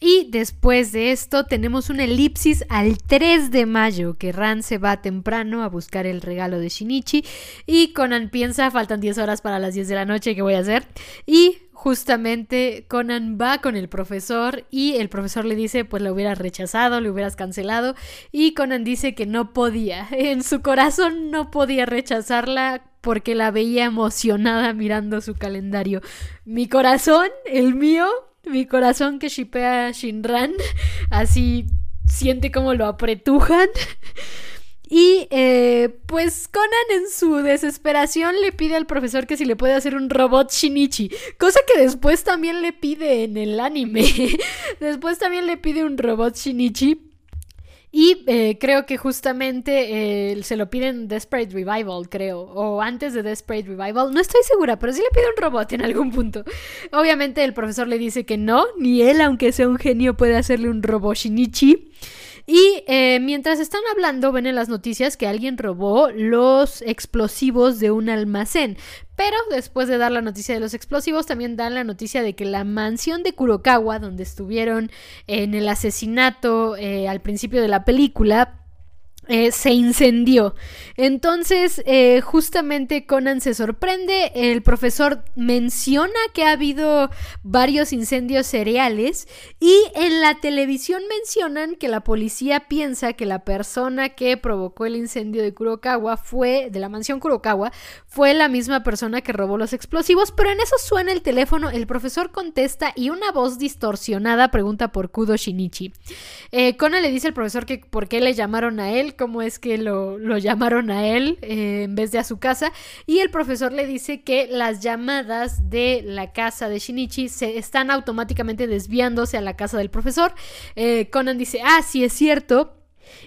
Y después de esto tenemos una elipsis al 3 de mayo, que Ran se va temprano a buscar el regalo de Shinichi y Conan piensa, faltan 10 horas para las 10 de la noche, ¿qué voy a hacer? Y justamente Conan va con el profesor y el profesor le dice pues lo hubieras rechazado, le hubieras cancelado y Conan dice que no podía, en su corazón no podía rechazarla porque la veía emocionada mirando su calendario. Mi corazón, el mío, mi corazón que shipea a Shinran, así siente como lo apretujan. Y eh, pues Conan en su desesperación le pide al profesor que si le puede hacer un robot Shinichi, cosa que después también le pide en el anime. después también le pide un robot Shinichi. Y eh, creo que justamente eh, se lo piden Desperate Revival, creo. O antes de Desperate Revival. No estoy segura, pero sí le pide un robot en algún punto. Obviamente el profesor le dice que no. Ni él, aunque sea un genio, puede hacerle un robot Shinichi. Y eh, mientras están hablando, ven en las noticias que alguien robó los explosivos de un almacén. Pero después de dar la noticia de los explosivos, también dan la noticia de que la mansión de Kurokawa, donde estuvieron en el asesinato eh, al principio de la película, eh, se incendió. Entonces, eh, justamente Conan se sorprende, el profesor menciona que ha habido varios incendios cereales y en la televisión mencionan que la policía piensa que la persona que provocó el incendio de Kurokawa fue, de la mansión Kurokawa, fue la misma persona que robó los explosivos, pero en eso suena el teléfono, el profesor contesta y una voz distorsionada pregunta por Kudo Shinichi. Eh, Conan le dice al profesor que por qué le llamaron a él, cómo es que lo, llamaron a él eh, en vez de a su casa. Y el profesor le dice que las llamadas de la casa de Shinichi se están automáticamente desviándose a la casa del profesor. Eh, Conan dice, ah, sí es cierto.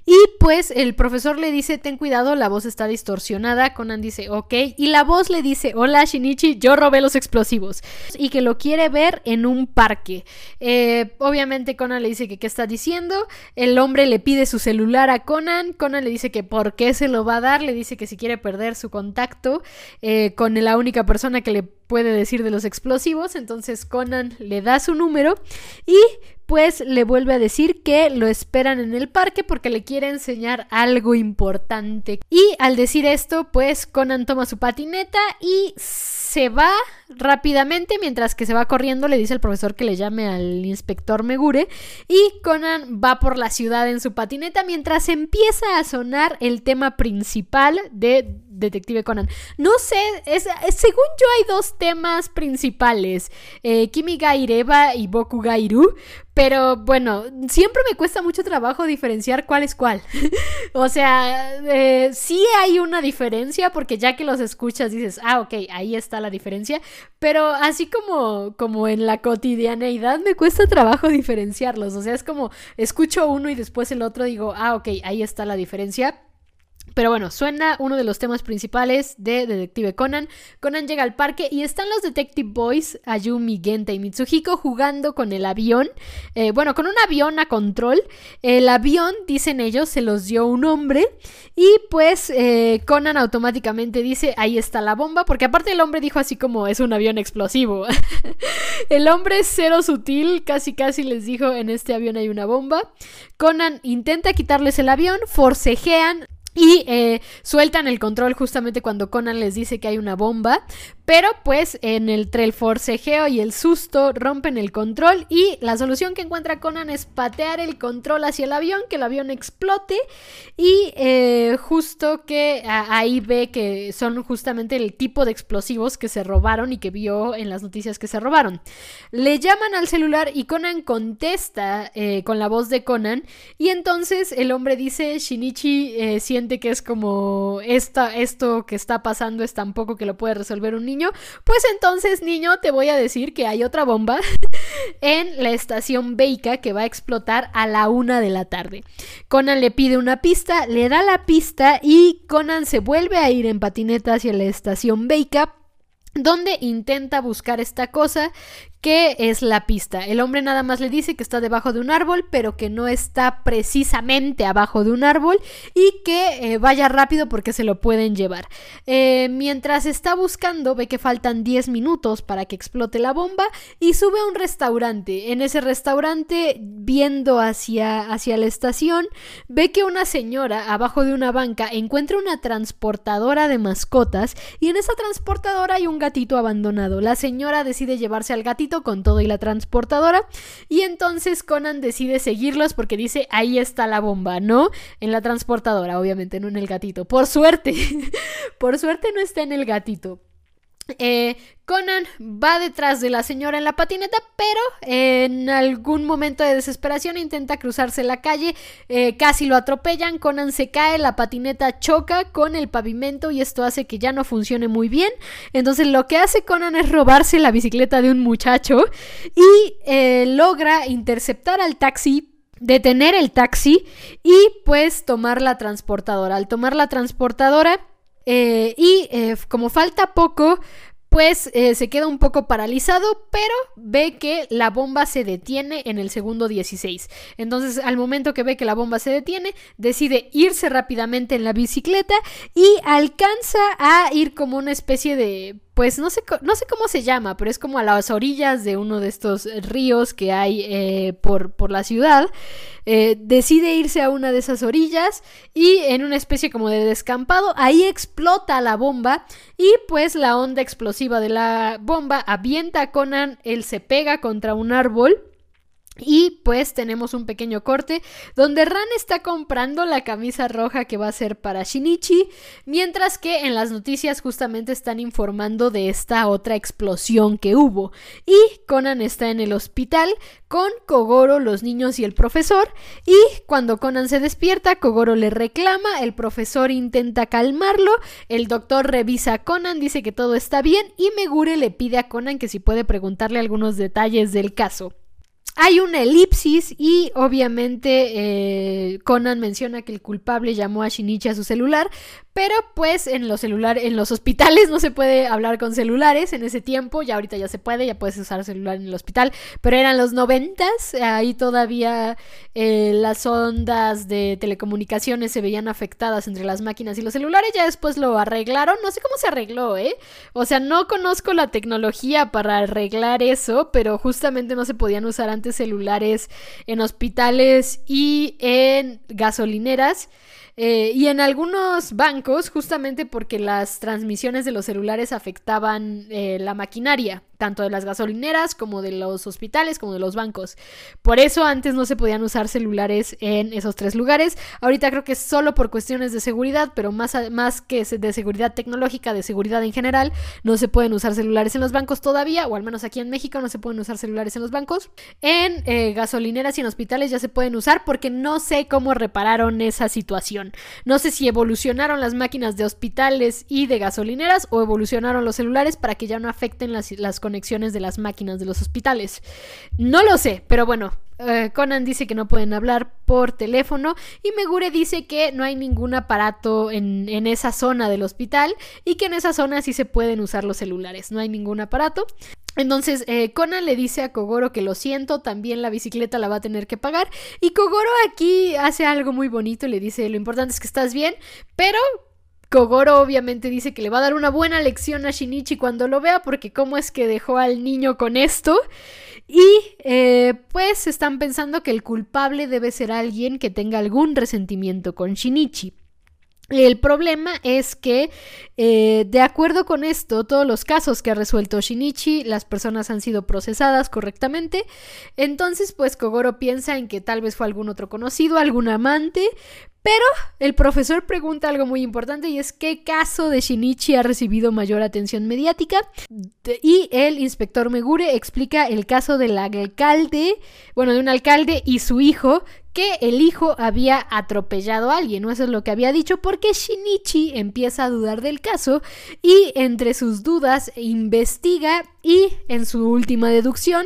Y pues el profesor le dice, ten cuidado, la voz está distorsionada. Conan dice, ok. Y la voz le dice, hola Shinichi, yo robé los explosivos. Y que lo quiere ver en un parque. Eh, obviamente Conan le dice que qué está diciendo. El hombre le pide su celular a Conan. Conan le dice que por qué se lo va a dar. Le dice que si quiere perder su contacto eh, con la única persona que le puede decir de los explosivos. Entonces Conan le da su número y pues le vuelve a decir que lo esperan en el parque porque le quiere enseñar algo importante. Y al decir esto, pues Conan toma su patineta y se va rápidamente mientras que se va corriendo le dice al profesor que le llame al inspector Megure y Conan va por la ciudad en su patineta mientras empieza a sonar el tema principal de Detective Conan. No sé, es, según yo hay dos temas principales, eh, Kimi Gaireba y Boku Gairu, pero bueno, siempre me cuesta mucho trabajo diferenciar cuál es cuál. o sea, eh, sí hay una diferencia porque ya que los escuchas dices, ah, ok, ahí está la diferencia, pero así como, como en la cotidianeidad me cuesta trabajo diferenciarlos, o sea, es como escucho uno y después el otro digo, ah, ok, ahí está la diferencia. Pero bueno, suena uno de los temas principales de Detective Conan. Conan llega al parque y están los Detective Boys, Ayumi, Genta y Mitsuhiko jugando con el avión. Eh, bueno, con un avión a control. El avión, dicen ellos, se los dio un hombre. Y pues eh, Conan automáticamente dice, ahí está la bomba. Porque aparte el hombre dijo así como, es un avión explosivo. el hombre es cero sutil, casi casi les dijo, en este avión hay una bomba. Conan intenta quitarles el avión, forcejean. Y eh, sueltan el control justamente cuando Conan les dice que hay una bomba. Pero pues en el, entre el forcejeo y el susto rompen el control. Y la solución que encuentra Conan es patear el control hacia el avión, que el avión explote. Y eh, justo que ahí ve que son justamente el tipo de explosivos que se robaron y que vio en las noticias que se robaron. Le llaman al celular y Conan contesta eh, con la voz de Conan. Y entonces el hombre dice, Shinichi siente que es como esta, esto que está pasando es tan poco que lo puede resolver un niño, pues entonces niño te voy a decir que hay otra bomba en la estación Beika que va a explotar a la una de la tarde. Conan le pide una pista, le da la pista y Conan se vuelve a ir en patineta hacia la estación Beika donde intenta buscar esta cosa que es la pista. El hombre nada más le dice que está debajo de un árbol, pero que no está precisamente abajo de un árbol y que eh, vaya rápido porque se lo pueden llevar. Eh, mientras está buscando, ve que faltan 10 minutos para que explote la bomba y sube a un restaurante. En ese restaurante, viendo hacia, hacia la estación, ve que una señora abajo de una banca encuentra una transportadora de mascotas y en esa transportadora hay un gatito abandonado. La señora decide llevarse al gatito con todo y la transportadora. Y entonces Conan decide seguirlos porque dice, ahí está la bomba, ¿no? En la transportadora, obviamente, no en el gatito. Por suerte, por suerte no está en el gatito. Eh, Conan va detrás de la señora en la patineta, pero en algún momento de desesperación intenta cruzarse la calle, eh, casi lo atropellan, Conan se cae, la patineta choca con el pavimento y esto hace que ya no funcione muy bien. Entonces lo que hace Conan es robarse la bicicleta de un muchacho y eh, logra interceptar al taxi detener el taxi y pues tomar la transportadora. Al tomar la transportadora, eh, y eh, como falta poco, pues eh, se queda un poco paralizado, pero ve que la bomba se detiene en el segundo 16. Entonces, al momento que ve que la bomba se detiene, decide irse rápidamente en la bicicleta y alcanza a ir como una especie de pues no sé, no sé cómo se llama, pero es como a las orillas de uno de estos ríos que hay eh, por, por, la ciudad. Eh, decide irse a una de esas orillas y en una especie como de descampado, ahí explota la bomba y pues la onda explosiva de la bomba avienta a Conan, él se pega contra un árbol y pues tenemos un pequeño corte donde Ran está comprando la camisa roja que va a ser para Shinichi, mientras que en las noticias justamente están informando de esta otra explosión que hubo. Y Conan está en el hospital con Kogoro, los niños y el profesor. Y cuando Conan se despierta, Kogoro le reclama, el profesor intenta calmarlo, el doctor revisa a Conan, dice que todo está bien y Megure le pide a Conan que si puede preguntarle algunos detalles del caso. Hay una elipsis y obviamente eh, Conan menciona que el culpable llamó a Shinichi a su celular, pero pues en los celulares, en los hospitales no se puede hablar con celulares en ese tiempo, ya ahorita ya se puede, ya puedes usar celular en el hospital, pero eran los noventas, ahí todavía eh, las ondas de telecomunicaciones se veían afectadas entre las máquinas y los celulares, ya después lo arreglaron, no sé cómo se arregló, ¿eh? O sea, no conozco la tecnología para arreglar eso, pero justamente no se podían usar antes celulares en hospitales y en gasolineras. Eh, y en algunos bancos, justamente porque las transmisiones de los celulares afectaban eh, la maquinaria tanto de las gasolineras como de los hospitales como de los bancos. Por eso antes no se podían usar celulares en esos tres lugares. Ahorita creo que es solo por cuestiones de seguridad, pero más, más que de seguridad tecnológica, de seguridad en general, no se pueden usar celulares en los bancos todavía, o al menos aquí en México no se pueden usar celulares en los bancos. En eh, gasolineras y en hospitales ya se pueden usar porque no sé cómo repararon esa situación. No sé si evolucionaron las máquinas de hospitales y de gasolineras o evolucionaron los celulares para que ya no afecten las, las conexiones de las máquinas de los hospitales. No lo sé, pero bueno, eh, Conan dice que no pueden hablar por teléfono y Megure dice que no hay ningún aparato en, esa zona del hospital y que en esa zona sí se pueden usar los celulares, no hay ningún aparato. Entonces eh, Conan le dice a Kogoro que lo siento, también la bicicleta la va a tener que pagar y Kogoro aquí hace algo muy bonito le dice lo importante es que estás bien, pero Kogoro obviamente dice que le va a dar una buena lección a Shinichi cuando lo vea, porque cómo es que dejó al niño con esto. Y eh, pues están pensando que el culpable debe ser alguien que tenga algún resentimiento con Shinichi. El problema es que, eh, de acuerdo con esto, todos los casos que ha resuelto Shinichi, las personas han sido procesadas correctamente. Entonces, pues Kogoro piensa en que tal vez fue algún otro conocido, algún amante, pero el profesor pregunta algo muy importante y es qué caso de Shinichi ha recibido mayor atención mediática. Y el inspector Megure explica el caso del alcalde, bueno, de un alcalde y su hijo, que el hijo había atropellado a alguien, ¿no? Eso es lo que había dicho, porque Shinichi empieza a dudar del caso y entre sus dudas investiga y en su última deducción,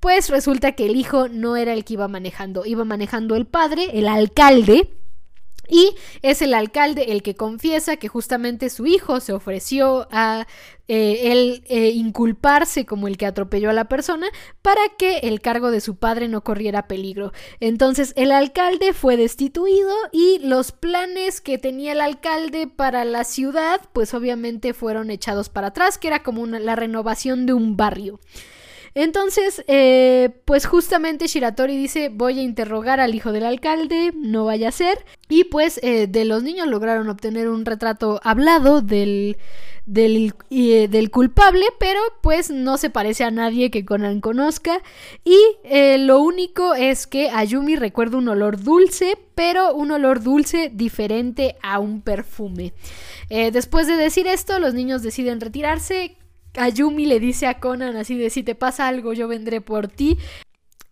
pues resulta que el hijo no era el que iba manejando, iba manejando el padre, el alcalde, Y es el alcalde el que confiesa que justamente su hijo se ofreció a eh, él eh, inculparse como el que atropelló a la persona para que el cargo de su padre no corriera peligro. Entonces el alcalde fue destituido y los planes que tenía el alcalde para la ciudad pues obviamente fueron echados para atrás, que era como la renovación de un barrio. Entonces, eh, pues justamente Shiratori dice, voy a interrogar al hijo del alcalde, no vaya a ser. Y pues eh, de los niños lograron obtener un retrato hablado del, eh, del, culpable, pero pues no se parece a nadie que Conan conozca. Y lo único es que Ayumi recuerda un olor dulce, pero un olor dulce diferente a un perfume. después de decir esto, los niños deciden retirarse. Ayumi le dice a Conan así de si te pasa algo yo vendré por ti.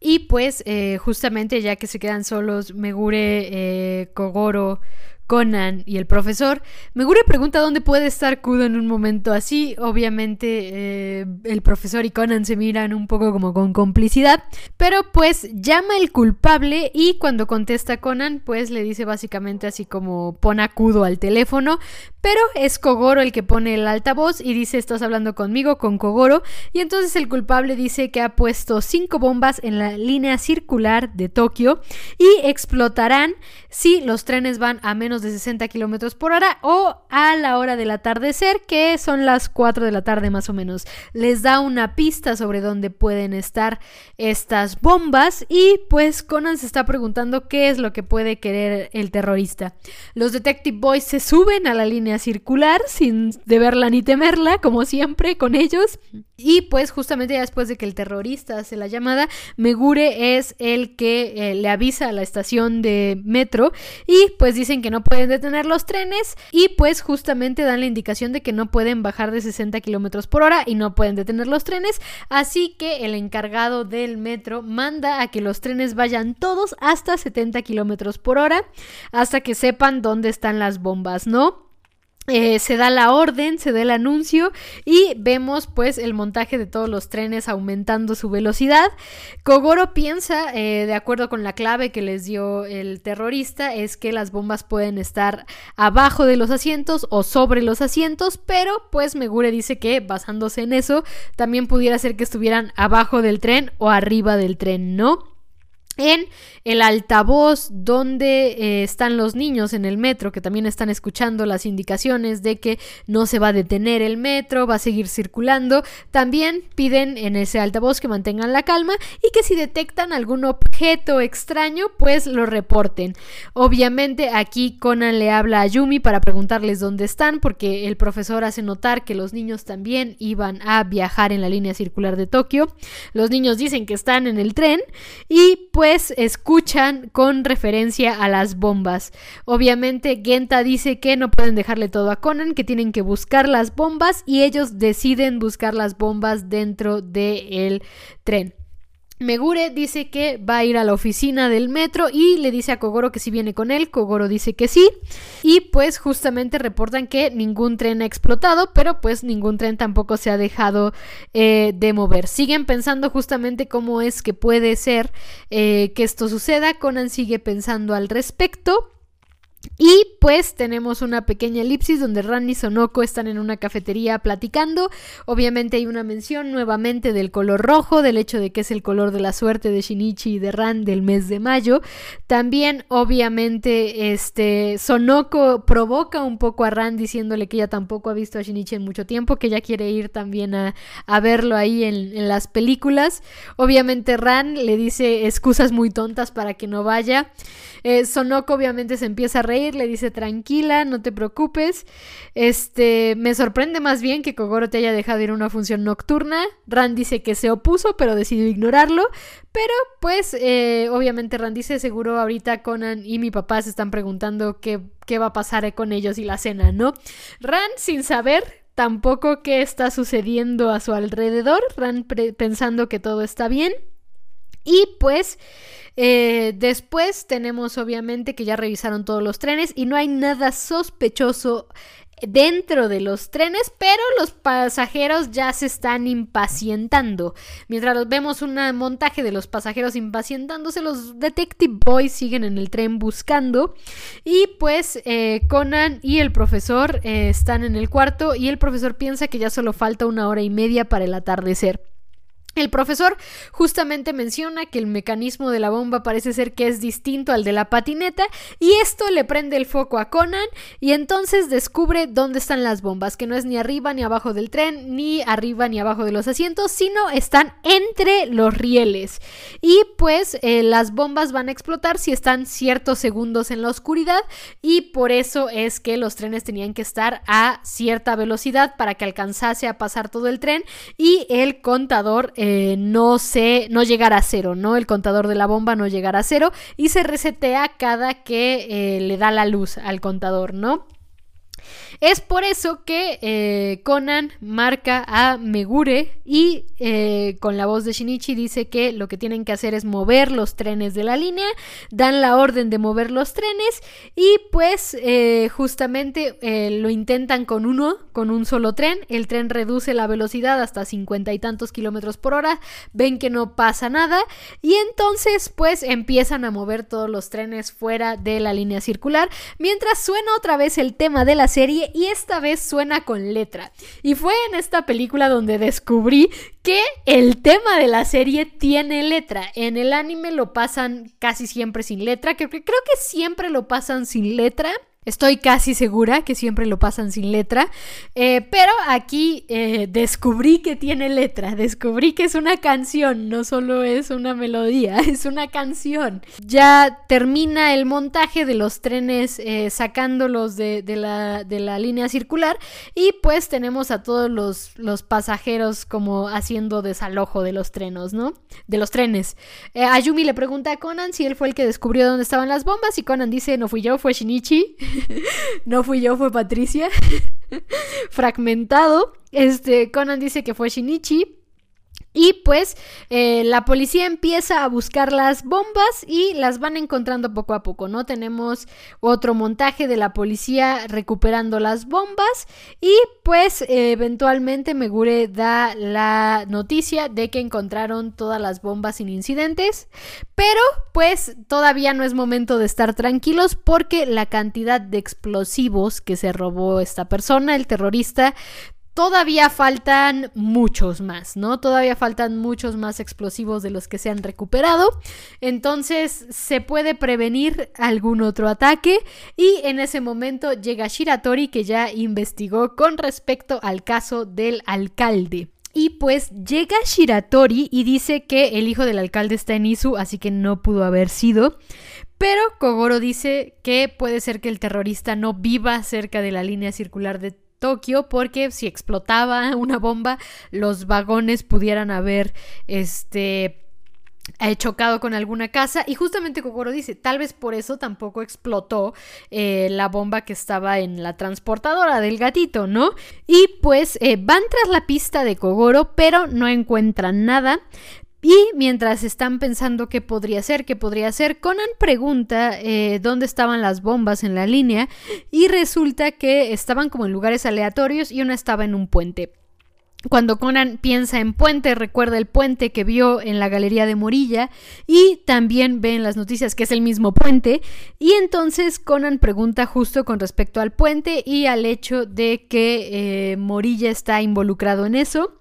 Y pues eh, justamente ya que se quedan solos Megure, eh, Kogoro, Conan y el profesor. Megure pregunta dónde puede estar Kudo en un momento así. Obviamente eh, el profesor y Conan se miran un poco como con complicidad. Pero pues llama el culpable y cuando contesta Conan pues le dice básicamente así como pon a Kudo al teléfono. Pero es Kogoro el que pone el altavoz y dice estás hablando conmigo, con Kogoro. Y entonces el culpable dice que ha puesto cinco bombas en la línea circular de Tokio y explotarán si los trenes van a menos de 60 kilómetros por hora o a la hora del atardecer, que son las 4 de la tarde más o menos. Les da una pista sobre dónde pueden estar estas bombas y pues Conan se está preguntando qué es lo que puede querer el terrorista. Los Detective Boys se suben a la línea circular sin deberla ni temerla, como siempre con ellos. Y pues justamente después de que el terrorista hace la llamada, Megure es el que eh, le avisa a la estación de metro y pues dicen que no pueden detener los trenes y pues justamente dan la indicación de que no pueden bajar de 60 kilómetros por hora y no pueden detener los trenes. Así que el encargado del metro manda a que los trenes vayan todos hasta 70 kilómetros por hora hasta que sepan dónde están las bombas, ¿no? Eh, se da la orden, se da el anuncio y vemos pues el montaje de todos los trenes aumentando su velocidad. Kogoro piensa, eh, de acuerdo con la clave que les dio el terrorista, es que las bombas pueden estar abajo de los asientos o sobre los asientos, pero pues Megure dice que basándose en eso, también pudiera ser que estuvieran abajo del tren o arriba del tren, ¿no? En el altavoz donde eh, están los niños en el metro que también están escuchando las indicaciones de que no se va a detener el metro, va a seguir circulando. También piden en ese altavoz que mantengan la calma y que si detectan algún objeto extraño pues lo reporten. Obviamente aquí Conan le habla a Yumi para preguntarles dónde están porque el profesor hace notar que los niños también iban a viajar en la línea circular de Tokio. Los niños dicen que están en el tren y pues escuchan con referencia a las bombas. Obviamente Genta dice que no pueden dejarle todo a Conan, que tienen que buscar las bombas y ellos deciden buscar las bombas dentro del tren. Megure dice que va a ir a la oficina del metro y le dice a Kogoro que si viene con él, Kogoro dice que sí. Y pues justamente reportan que ningún tren ha explotado, pero pues ningún tren tampoco se ha dejado eh, de mover. Siguen pensando justamente cómo es que puede ser eh, que esto suceda, Conan sigue pensando al respecto y pues tenemos una pequeña elipsis donde Randy y Sonoko están en una cafetería platicando. Obviamente hay una mención nuevamente del color rojo, del hecho de que es el color de la suerte de Shinichi y de Ran del mes de mayo. También obviamente este Sonoko provoca un poco a Ran diciéndole que ella tampoco ha visto a Shinichi en mucho tiempo, que ella quiere ir también a, verlo ahí en, en las películas. Obviamente Ran le dice excusas muy tontas para que no vaya. Eh, Sonoko obviamente se empieza a reír, le dice tranquila, no te preocupes. Este, me sorprende más bien que Kogoro te haya dejado ir a una función nocturna. Ran dice que se opuso, pero decidió ignorarlo. Pero pues eh, obviamente Ran dice seguro ahorita Conan y mi papá se están preguntando qué, qué va a pasar con ellos y la cena, ¿no? Ran sin saber tampoco qué está sucediendo a su alrededor, Ran pensando que todo está bien. Y pues eh, después tenemos obviamente que ya revisaron todos los trenes y no hay nada sospechoso dentro de los trenes, pero los pasajeros ya se están impacientando. Mientras vemos un montaje de los pasajeros impacientándose, los Detective Boys siguen en el tren buscando y pues eh, Conan y el profesor eh, están en el cuarto y el profesor piensa que ya solo falta una hora y media para el atardecer. El profesor justamente menciona que el mecanismo de la bomba parece ser que es distinto al de la patineta y esto le prende el foco a Conan y entonces descubre dónde están las bombas, que no es ni arriba ni abajo del tren, ni arriba ni abajo de los asientos, sino están entre los rieles. Y pues eh, las bombas van a explotar si están ciertos segundos en la oscuridad y por eso es que los trenes tenían que estar a cierta velocidad para que alcanzase a pasar todo el tren y el contador eh, no se, no llegará a cero, ¿no? El contador de la bomba no llegará a cero y se resetea cada que eh, le da la luz al contador, ¿no? Es por eso que eh, Conan marca a Megure y eh, con la voz de Shinichi dice que lo que tienen que hacer es mover los trenes de la línea, dan la orden de mover los trenes y pues eh, justamente lo intentan con uno, con un solo tren, el tren reduce la velocidad hasta cincuenta y tantos kilómetros por hora, ven que no pasa nada y entonces pues empiezan a mover todos los trenes fuera de la línea circular. Mientras suena otra vez el tema de la serie y esta vez suena con letra. Y fue en esta película donde descubrí que el tema de la serie tiene letra. En el anime lo pasan casi siempre sin letra, creo que siempre lo pasan sin letra. Estoy casi segura que siempre lo pasan sin letra, eh, pero aquí eh, descubrí que tiene letra, descubrí que es una canción, no solo es una melodía, es una canción. Ya termina el montaje de los trenes eh, sacándolos de, la, de, la, línea circular y pues tenemos a todos los, los, pasajeros como haciendo desalojo de los trenes, ¿no? De los trenes. Ayumi le pregunta a Conan si él fue el que descubrió dónde estaban las bombas y Conan dice no fui yo, fue Shinichi. no fui yo, fue Patricia. Fragmentado. Este, Conan dice que fue Shinichi. Y pues eh, la policía empieza a buscar las bombas y las van encontrando poco a poco, ¿no? Tenemos otro montaje de la policía recuperando las bombas y pues eventualmente Megure da la noticia de que encontraron todas las bombas sin incidentes, pero pues todavía no es momento de estar tranquilos porque la cantidad de explosivos que se robó esta persona, el terrorista, Todavía faltan muchos más, ¿no? Todavía faltan muchos más explosivos de los que se han recuperado. Entonces se puede prevenir algún otro ataque. Y en ese momento llega Shiratori que ya investigó con respecto al caso del alcalde. Y pues llega Shiratori y dice que el hijo del alcalde está en Isu, así que no pudo haber sido. Pero Kogoro dice que puede ser que el terrorista no viva cerca de la línea circular de Tokio porque si explotaba una bomba los vagones pudieran haber este he chocado con alguna casa y justamente Kokoro dice, tal vez por eso tampoco explotó eh, la bomba que estaba en la transportadora del gatito, ¿no? Y pues eh, van tras la pista de Kogoro, pero no encuentran nada. Y mientras están pensando qué podría ser, qué podría ser, Conan pregunta eh, dónde estaban las bombas en la línea y resulta que estaban como en lugares aleatorios y una estaba en un puente. Cuando Conan piensa en puente, recuerda el puente que vio en la galería de Morilla y también ve en las noticias que es el mismo puente. Y entonces Conan pregunta justo con respecto al puente y al hecho de que eh, Morilla está involucrado en eso.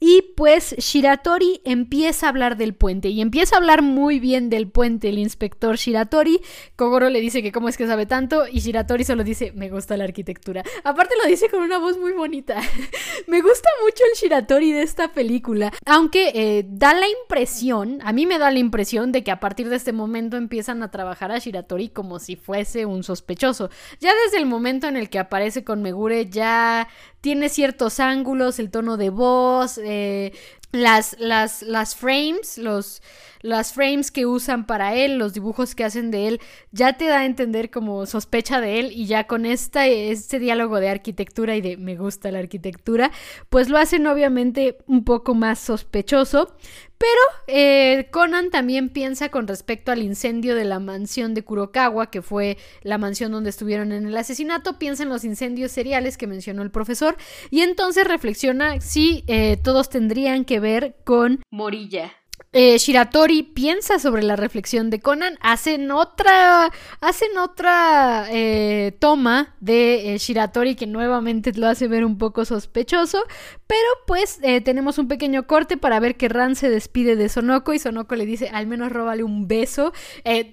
Y pues Shiratori empieza a hablar del puente y empieza a hablar muy bien del puente el inspector Shiratori. Kogoro le dice que cómo es que sabe tanto y Shiratori solo dice me gusta la arquitectura. Aparte lo dice con una voz muy bonita. me gusta mucho el Shiratori de esta película. Aunque eh, da la impresión, a mí me da la impresión de que a partir de este momento empiezan a trabajar a Shiratori como si fuese un sospechoso. Ya desde el momento en el que aparece con Megure ya tiene ciertos ángulos, el tono de voz, eh, las, las, las frames, los, las frames que usan para él, los dibujos que hacen de él, ya te da a entender como sospecha de él y ya con esta, este diálogo de arquitectura y de me gusta la arquitectura, pues lo hacen obviamente un poco más sospechoso, Pero eh, Conan también piensa con respecto al incendio de la mansión de Kurokawa, que fue la mansión donde estuvieron en el asesinato, piensa en los incendios seriales que mencionó el profesor y entonces reflexiona si eh, todos tendrían que ver con Morilla. Eh, Shiratori piensa sobre la reflexión de Conan, hacen otra, hacen otra eh, toma de eh, Shiratori que nuevamente lo hace ver un poco sospechoso, pero pues tenemos un pequeño corte para ver que Ran se despide de Sonoko y Sonoko le dice al menos róbale un beso.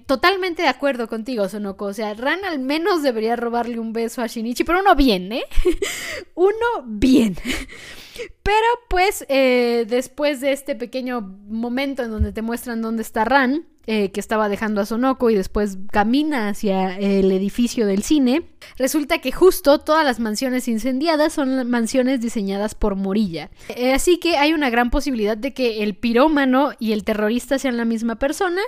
totalmente de acuerdo contigo, Sonoko, o sea, Ran al menos debería robarle un beso a Shinichi, pero uno bien, ¿eh? uno bien. Pero pues eh, después de este pequeño momento en donde te muestran dónde está Ran, eh, que estaba dejando a Sonoko y después camina hacia el edificio del cine, resulta que justo todas las mansiones incendiadas son mansiones diseñadas por Morilla. Eh, así que hay una gran posibilidad de que el pirómano y el terrorista sean la misma persona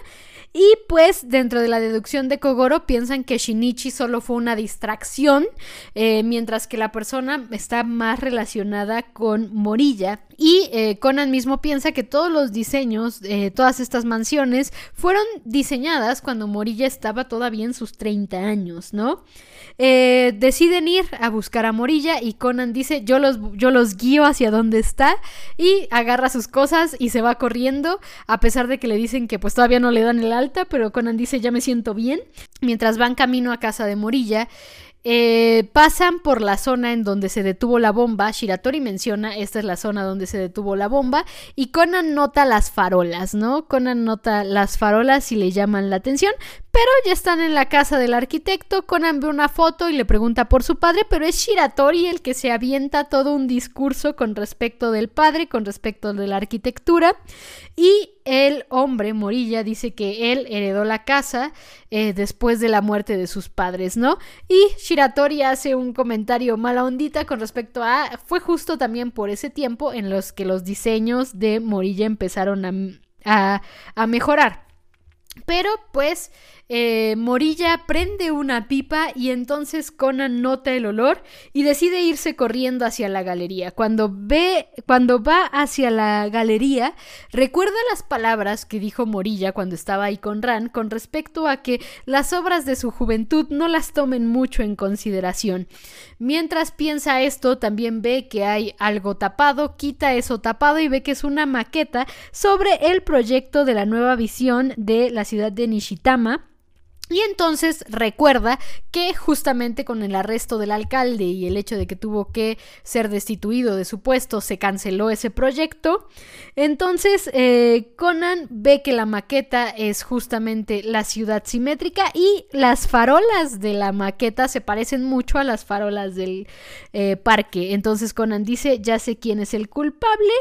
y pues dentro de la deducción de Kogoro piensan que Shinichi solo fue una distracción, eh, mientras que la persona está más relacionada con Morilla. Y Conan mismo piensa que todos los diseños, todas estas mansiones, fueron diseñadas cuando Morilla estaba todavía en sus 30 años, ¿no? deciden ir a buscar a Morilla y Conan dice, yo los, yo los guío hacia donde está y agarra sus cosas y se va corriendo, a pesar de que le dicen que pues todavía no le dan el pero Conan dice ya me siento bien. Mientras van camino a casa de Morilla, eh, pasan por la zona en donde se detuvo la bomba. Shiratori menciona, esta es la zona donde se detuvo la bomba. Y Conan nota las farolas, ¿no? Conan nota las farolas y le llaman la atención. Pero ya están en la casa del arquitecto. Conan ve una foto y le pregunta por su padre, pero es Shiratori el que se avienta todo un discurso con respecto del padre, con respecto de la arquitectura. Y el hombre, Morilla, dice que él heredó la casa eh, después de la muerte de sus padres, ¿no? Y Shiratori hace un comentario mala ondita con respecto a. Fue justo también por ese tiempo en los que los diseños de Morilla empezaron a, a mejorar. Pero pues eh, Morilla prende una pipa y entonces Conan nota el olor y decide irse corriendo hacia la galería. Cuando ve, cuando va hacia la galería, recuerda las palabras que dijo Morilla cuando estaba ahí con Ran con respecto a que las obras de su juventud no las tomen mucho en consideración. Mientras piensa esto, también ve que hay algo tapado, quita eso tapado y ve que es una maqueta sobre el proyecto de la nueva visión de la ciudad de Nishitama y entonces recuerda que justamente con el arresto del alcalde y el hecho de que tuvo que ser destituido de su puesto, se canceló ese proyecto. Entonces eh, Conan ve que la maqueta es justamente la ciudad simétrica y las farolas de la maqueta se parecen mucho a las farolas del eh, parque. Entonces Conan dice, ya sé quién es el culpable,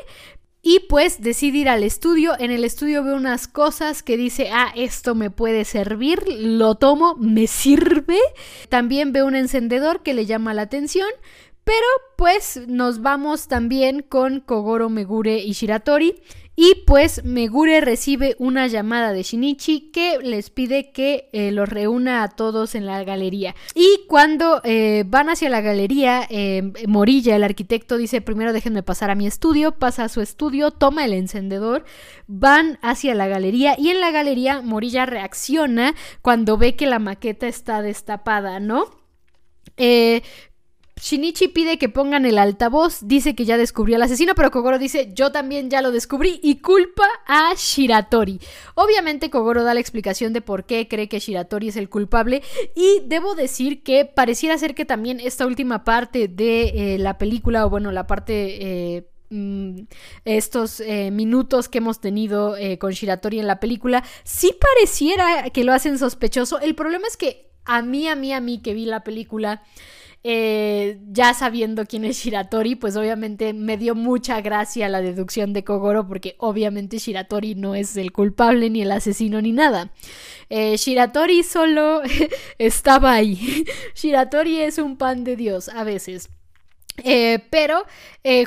y pues decide ir al estudio. En el estudio ve unas cosas que dice, ah, esto me puede servir, lo tomo, me sirve. También ve un encendedor que le llama la atención. Pero pues nos vamos también con Kogoro Megure y Shiratori y pues Megure recibe una llamada de Shinichi que les pide que eh, los reúna a todos en la galería. Y cuando eh, van hacia la galería, em, Morilla, el arquitecto, dice, primero déjenme pasar a mi estudio, pasa a su estudio, toma el encendedor, van hacia la galería y en la galería Morilla reacciona cuando ve que la maqueta está destapada, ¿no? Eh, Shinichi pide que pongan el altavoz, dice que ya descubrió al asesino, pero Kogoro dice yo también ya lo descubrí y culpa a Shiratori. Obviamente Kogoro da la explicación de por qué cree que Shiratori es el culpable y debo decir que pareciera ser que también esta última parte de eh, la película, o bueno, la parte... Eh, mm, estos eh, minutos que hemos tenido con Shiratori en la película, sí pareciera que lo hacen sospechoso. El problema es que a mí, a mí, a mí que vi la película, eh, ya sabiendo quién es Shiratori, pues obviamente me dio mucha gracia la deducción de Kogoro porque obviamente Shiratori no es el culpable ni el asesino ni nada. Eh, Shiratori solo estaba ahí. Shiratori es un pan de Dios a veces. Eh, pero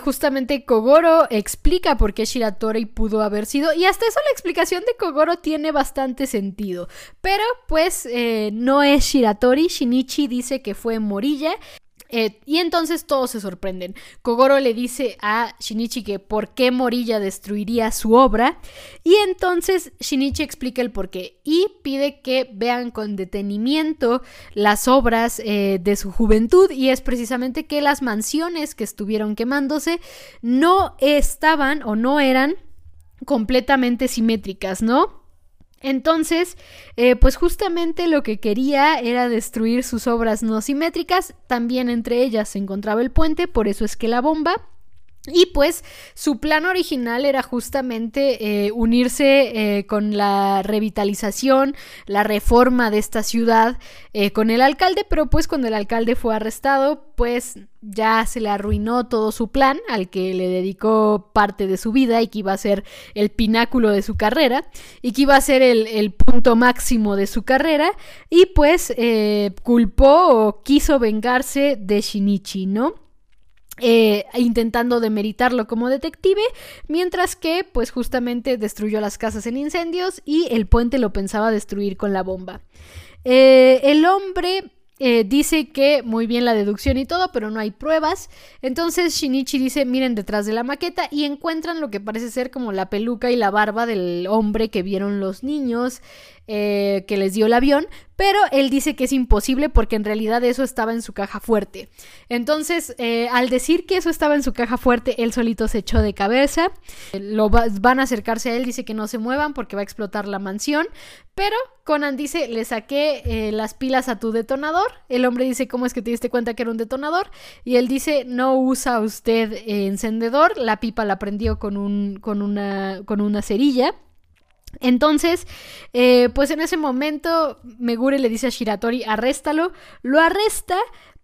justamente Kogoro explica por qué Shiratori pudo haber sido y hasta eso la explicación de Kogoro tiene bastante sentido. Pero pues no es Shiratori, Shinichi dice que fue Morilla Eh, y entonces todos se sorprenden. Kogoro le dice a Shinichi que por qué Morilla destruiría su obra. Y entonces Shinichi explica el porqué y pide que vean con detenimiento las obras eh, de su juventud. Y es precisamente que las mansiones que estuvieron quemándose no estaban o no eran completamente simétricas, ¿no? Entonces, eh, pues justamente lo que quería era destruir sus obras no simétricas, también entre ellas se encontraba el puente, por eso es que la bomba y pues su plan original era justamente eh, unirse eh, con la revitalización, la reforma de esta ciudad eh, con el alcalde, pero pues cuando el alcalde fue arrestado, pues ya se le arruinó todo su plan al que le dedicó parte de su vida y que iba a ser el pináculo de su carrera y que iba a ser el, el punto máximo de su carrera y pues culpó o quiso vengarse de Shinichi, ¿no? Eh, intentando demeritarlo como detective, mientras que pues justamente destruyó las casas en incendios y el puente lo pensaba destruir con la bomba. Eh, el hombre eh, dice que muy bien la deducción y todo, pero no hay pruebas. Entonces Shinichi dice, miren detrás de la maqueta y encuentran lo que parece ser como la peluca y la barba del hombre que vieron los niños que les dio el avión, pero él dice que es imposible porque en realidad eso estaba en su caja fuerte. Entonces, eh, al decir que eso estaba en su caja fuerte, él solito se echó de cabeza, lo van a acercarse a él, dice que no se muevan porque va a explotar la mansión, pero Conan dice, le saqué eh, las pilas a tu detonador, el hombre dice, ¿cómo es que te diste cuenta que era un detonador? Y él dice, no usa usted encendedor, la pipa la prendió con, una, con una cerilla. Entonces, eh, pues en ese momento Megure le dice a Shiratori, arréstalo, lo arresta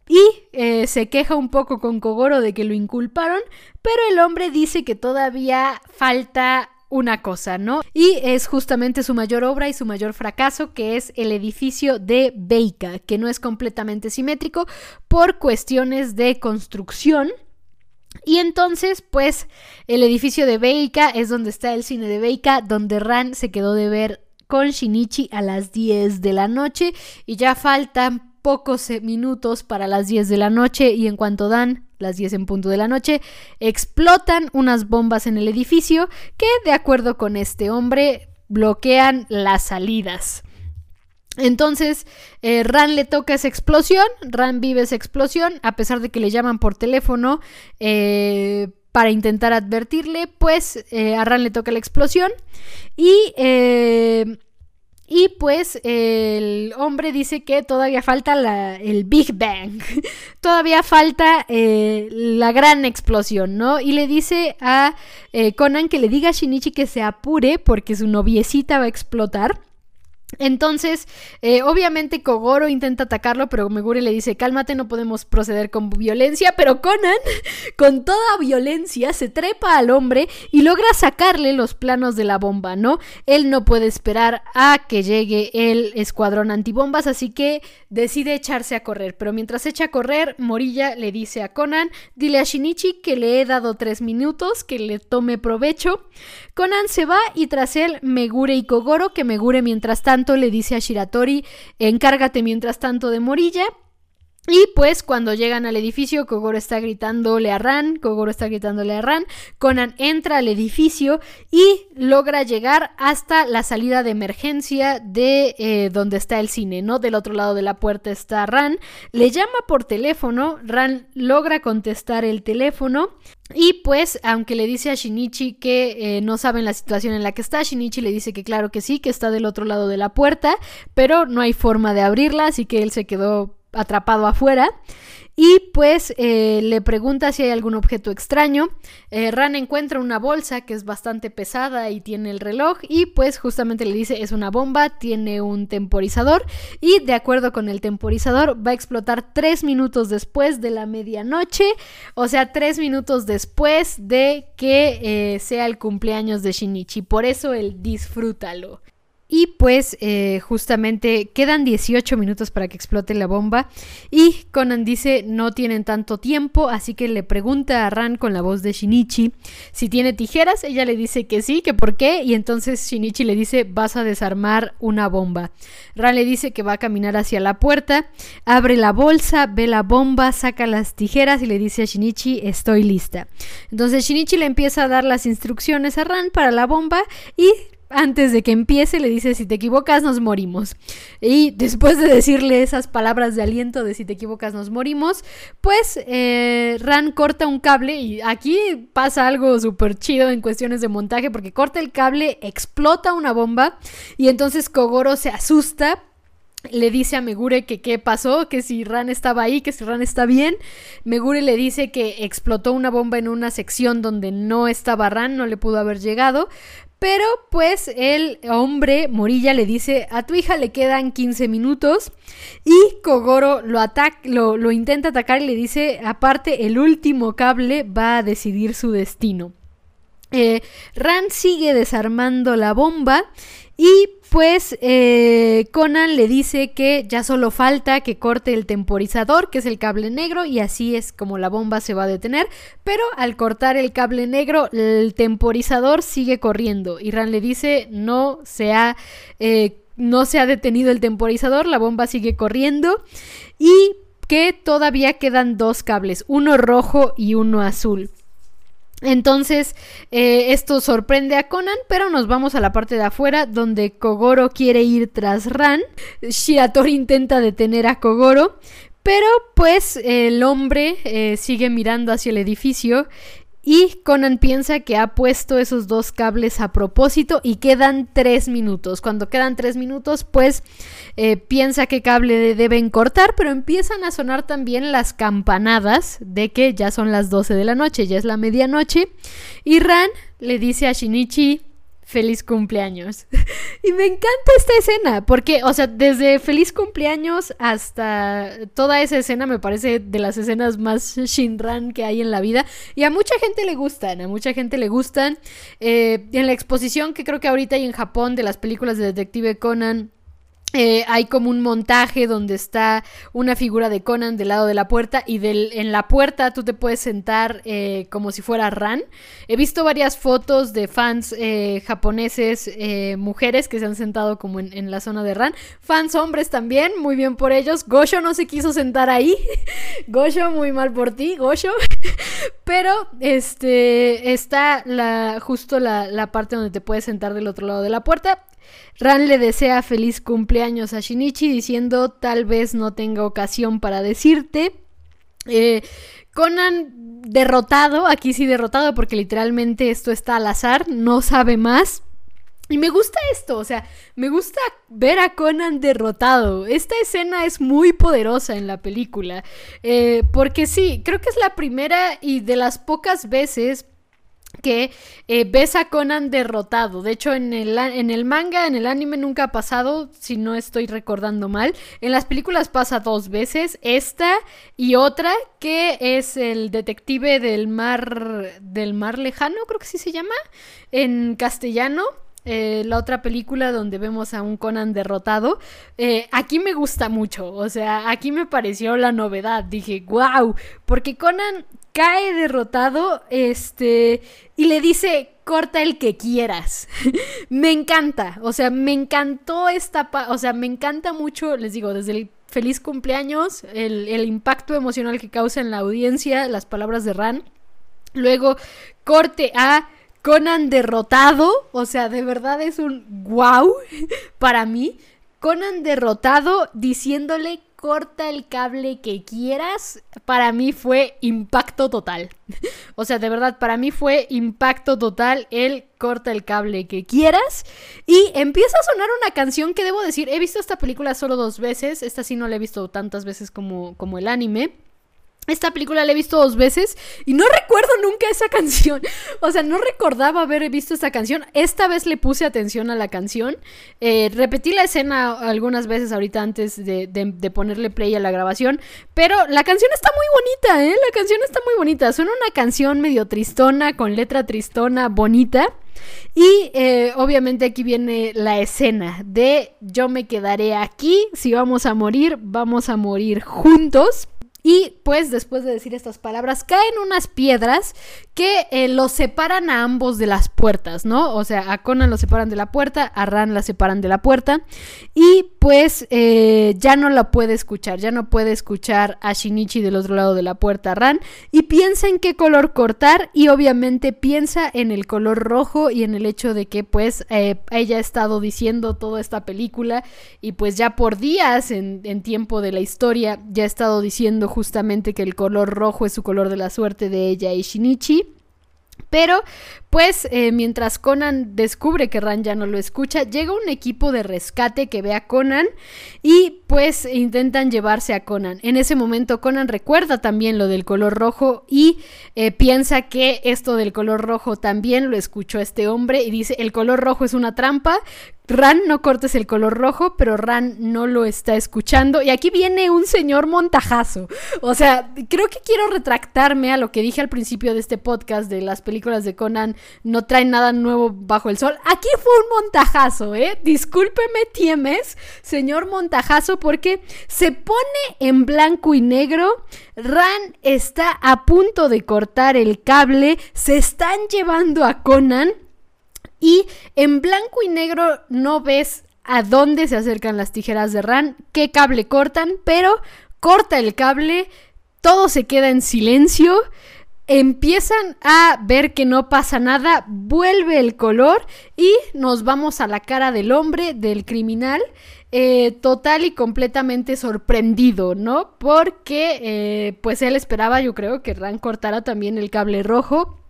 y eh, se queja un poco con Kogoro de que lo inculparon, pero el hombre dice que todavía falta una cosa, ¿no? Y es justamente su mayor obra y su mayor fracaso, que es el edificio de Beika, que no es completamente simétrico por cuestiones de construcción. Y entonces, pues, el edificio de Beika es donde está el cine de Beika, donde Ran se quedó de ver con Shinichi a las 10 de la noche y ya faltan pocos eh, minutos para las 10 de la noche y en cuanto dan las 10 en punto de la noche, explotan unas bombas en el edificio que, de acuerdo con este hombre, bloquean las salidas. Entonces, eh, Ran le toca esa explosión, Ran vive esa explosión, a pesar de que le llaman por teléfono eh, para intentar advertirle, pues eh, a Ran le toca la explosión y... y pues el hombre dice que todavía falta el Big Bang, todavía falta la gran explosión, ¿no? Y le dice a Conan que le diga a Shinichi que se apure porque su noviecita va a explotar. Entonces, eh, obviamente Kogoro intenta atacarlo, pero Megure le dice, cálmate, no podemos proceder con violencia, pero Conan, con toda violencia, se trepa al hombre y logra sacarle los planos de la bomba, ¿no? Él no puede esperar a que llegue el escuadrón antibombas, así que decide echarse a correr, pero mientras echa a correr, Morilla le dice a Conan, dile a Shinichi que le he dado tres minutos, que le tome provecho. Conan se va y tras él Megure y Kogoro, que Megure mientras tanto le dice a Shiratori, encárgate mientras tanto de Morilla. Y pues cuando llegan al edificio, Kogoro está gritándole a Ran, Kogoro está gritándole a Ran, Conan entra al edificio y logra llegar hasta la salida de emergencia de eh, donde está el cine, ¿no? Del otro lado de la puerta está Ran, le llama por teléfono, Ran logra contestar el teléfono y pues, aunque le dice a Shinichi que eh, no saben la situación en la que está, Shinichi le dice que claro que sí, que está del otro lado de la puerta, pero no hay forma de abrirla, así que él se quedó atrapado afuera. Y pues eh, le pregunta si hay algún objeto extraño. Eh, Ran encuentra una bolsa que es bastante pesada y tiene el reloj. Y pues justamente le dice es una bomba, tiene un temporizador. Y de acuerdo con el temporizador va a explotar tres minutos después de la medianoche. O sea, tres minutos después de que eh, sea el cumpleaños de Shinichi. Por eso el disfrútalo. Y pues eh, justamente quedan 18 minutos para que explote la bomba y Conan dice no tienen tanto tiempo, así que le pregunta a Ran con la voz de Shinichi si tiene tijeras, ella le dice que sí, que por qué, y entonces Shinichi le dice vas a desarmar una bomba. Ran le dice que va a caminar hacia la puerta, abre la bolsa, ve la bomba, saca las tijeras y le dice a Shinichi estoy lista. Entonces Shinichi le empieza a dar las instrucciones a Ran para la bomba y antes de que empiece le dice si te equivocas nos morimos. Y después de decirle esas palabras de aliento de si te equivocas nos morimos, pues eh, Ran corta un cable y aquí pasa algo súper chido en cuestiones de montaje porque corta el cable, explota una bomba y entonces Kogoro se asusta le dice a Megure que qué pasó, que si Ran estaba ahí, que si Ran está bien. Megure le dice que explotó una bomba en una sección donde no estaba Ran, no le pudo haber llegado, pero pues el hombre, Morilla, le dice, a tu hija le quedan 15 minutos y Kogoro lo, ataca, lo, intenta atacar y le dice, aparte, el último cable va a decidir su destino. Eh, Ran sigue desarmando la bomba y pues Conan le dice que ya solo falta que corte el temporizador, que es el cable negro, y así es como la bomba se va a detener. Pero al cortar el cable negro, el temporizador sigue corriendo. Y Ran le dice no se ha, eh, no se ha detenido el temporizador, la bomba sigue corriendo. Y que todavía quedan dos cables, uno rojo y uno azul. Entonces, eh, esto sorprende a Conan, pero nos vamos a la parte de afuera donde Kogoro quiere ir tras Ran. Shiratori intenta detener a Kogoro, pero pues el hombre eh, sigue mirando hacia el edificio y Conan piensa que ha puesto esos dos cables a propósito y quedan tres minutos. Cuando quedan tres minutos, pues eh, piensa que cable deben cortar, pero empiezan a sonar también las campanadas de que ya son las 12 de la noche, ya es la medianoche. Y Ran le dice a Shinichi, feliz cumpleaños. y me encanta esta escena, porque, o sea, desde feliz cumpleaños hasta toda esa escena me parece de las escenas más Shinran que hay en la vida. Y a mucha gente le gustan, a mucha gente le gustan. Eh, en la exposición que creo que ahorita hay en Japón de las películas de Detective Conan eh, hay como un montaje donde está una figura de Conan del lado de la puerta y del, en la puerta tú te puedes sentar eh, como si fuera Ran. He visto varias fotos de fans eh, japoneses, mujeres que se han sentado como en, en, la zona de Ran. Fans hombres también, muy bien por ellos. Gosho no se quiso sentar ahí. Gosho, muy mal por ti, Gosho. Pero este está justo la, la parte donde te puedes sentar del otro lado de la puerta. Ran le desea feliz cumpleaños a Shinichi diciendo tal vez no tenga ocasión para decirte. Eh, Conan derrotado, aquí sí derrotado porque literalmente esto está al azar, no sabe más. Y me gusta esto, o sea, me gusta ver a Conan derrotado. Esta escena es muy poderosa en la película. Eh, porque sí, creo que es la primera y de las pocas veces que eh, ves a Conan derrotado. De hecho, en el, en el manga, en el anime nunca ha pasado, si no estoy recordando mal. En las películas pasa dos veces, esta y otra, que es el detective del mar, del mar lejano, creo que sí se llama, en castellano. Eh, la otra película donde vemos a un Conan derrotado. Eh, aquí me gusta mucho, o sea, aquí me pareció la novedad. Dije, wow, porque Conan cae derrotado, este, y le dice, corta el que quieras. me encanta, o sea, me encantó esta, o sea, me encanta mucho, les digo, desde el feliz cumpleaños, el, el impacto emocional que causa en la audiencia, las palabras de Ran. Luego, corte a Conan derrotado, o sea, de verdad es un wow para mí. Conan derrotado diciéndole corta el cable que quieras, para mí fue impacto total. o sea, de verdad, para mí fue impacto total el corta el cable que quieras. Y empieza a sonar una canción que debo decir, he visto esta película solo dos veces, esta sí no la he visto tantas veces como, como el anime. Esta película la he visto dos veces y no recuerdo nunca esa canción. O sea, no recordaba haber visto esta canción. Esta vez le puse atención a la canción. Eh, repetí la escena algunas veces ahorita antes de, ponerle play a la grabación. Pero la canción está muy bonita, ¿eh? La canción está muy bonita. Suena una canción medio tristona, con letra tristona, bonita. Y eh, obviamente aquí viene la escena de yo me quedaré aquí, si vamos a morir, vamos a morir juntos. Y pues después de decir estas palabras, caen unas piedras que eh, los separan a ambos de las puertas, ¿no? O sea, a Conan lo separan de la puerta, a Ran la separan de la puerta. Y pues eh, ya no la puede escuchar, ya no puede escuchar a Shinichi del otro lado de la puerta, Ran. Y piensa en qué color cortar y obviamente piensa en el color rojo y en el hecho de que pues eh, ella ha estado diciendo toda esta película y pues ya por días en tiempo de la historia ya ha estado diciendo justamente que el color rojo es su color de la suerte de ella y Shinichi. Pero, pues, eh, mientras Conan descubre que Ran ya no lo escucha, llega un equipo de rescate que ve a Conan y, pues, intentan llevarse a Conan. En ese momento, Conan recuerda también lo del color rojo y eh, piensa que esto del color rojo también lo escuchó este hombre y dice, el color rojo es una trampa, Ran, no cortes el color rojo, pero Ran no lo está escuchando. Y aquí viene un señor montajazo. O sea, creo que quiero retractarme a lo que dije al principio de este podcast de las películas de Conan no traen nada nuevo bajo el sol. Aquí fue un montajazo, ¿eh? Discúlpeme, Tiemes, señor montajazo, porque se pone en blanco y negro. Ran está a punto de cortar el cable. Se están llevando a Conan. Y en blanco y negro no ves a dónde se acercan las tijeras de Ran, qué cable cortan, pero corta el cable, todo se queda en silencio, empiezan a ver que no pasa nada, vuelve el color y nos vamos a la cara del hombre, del criminal. Eh, total y completamente sorprendido, ¿no? Porque eh, pues él esperaba, yo creo, que Ran cortara también el cable rojo,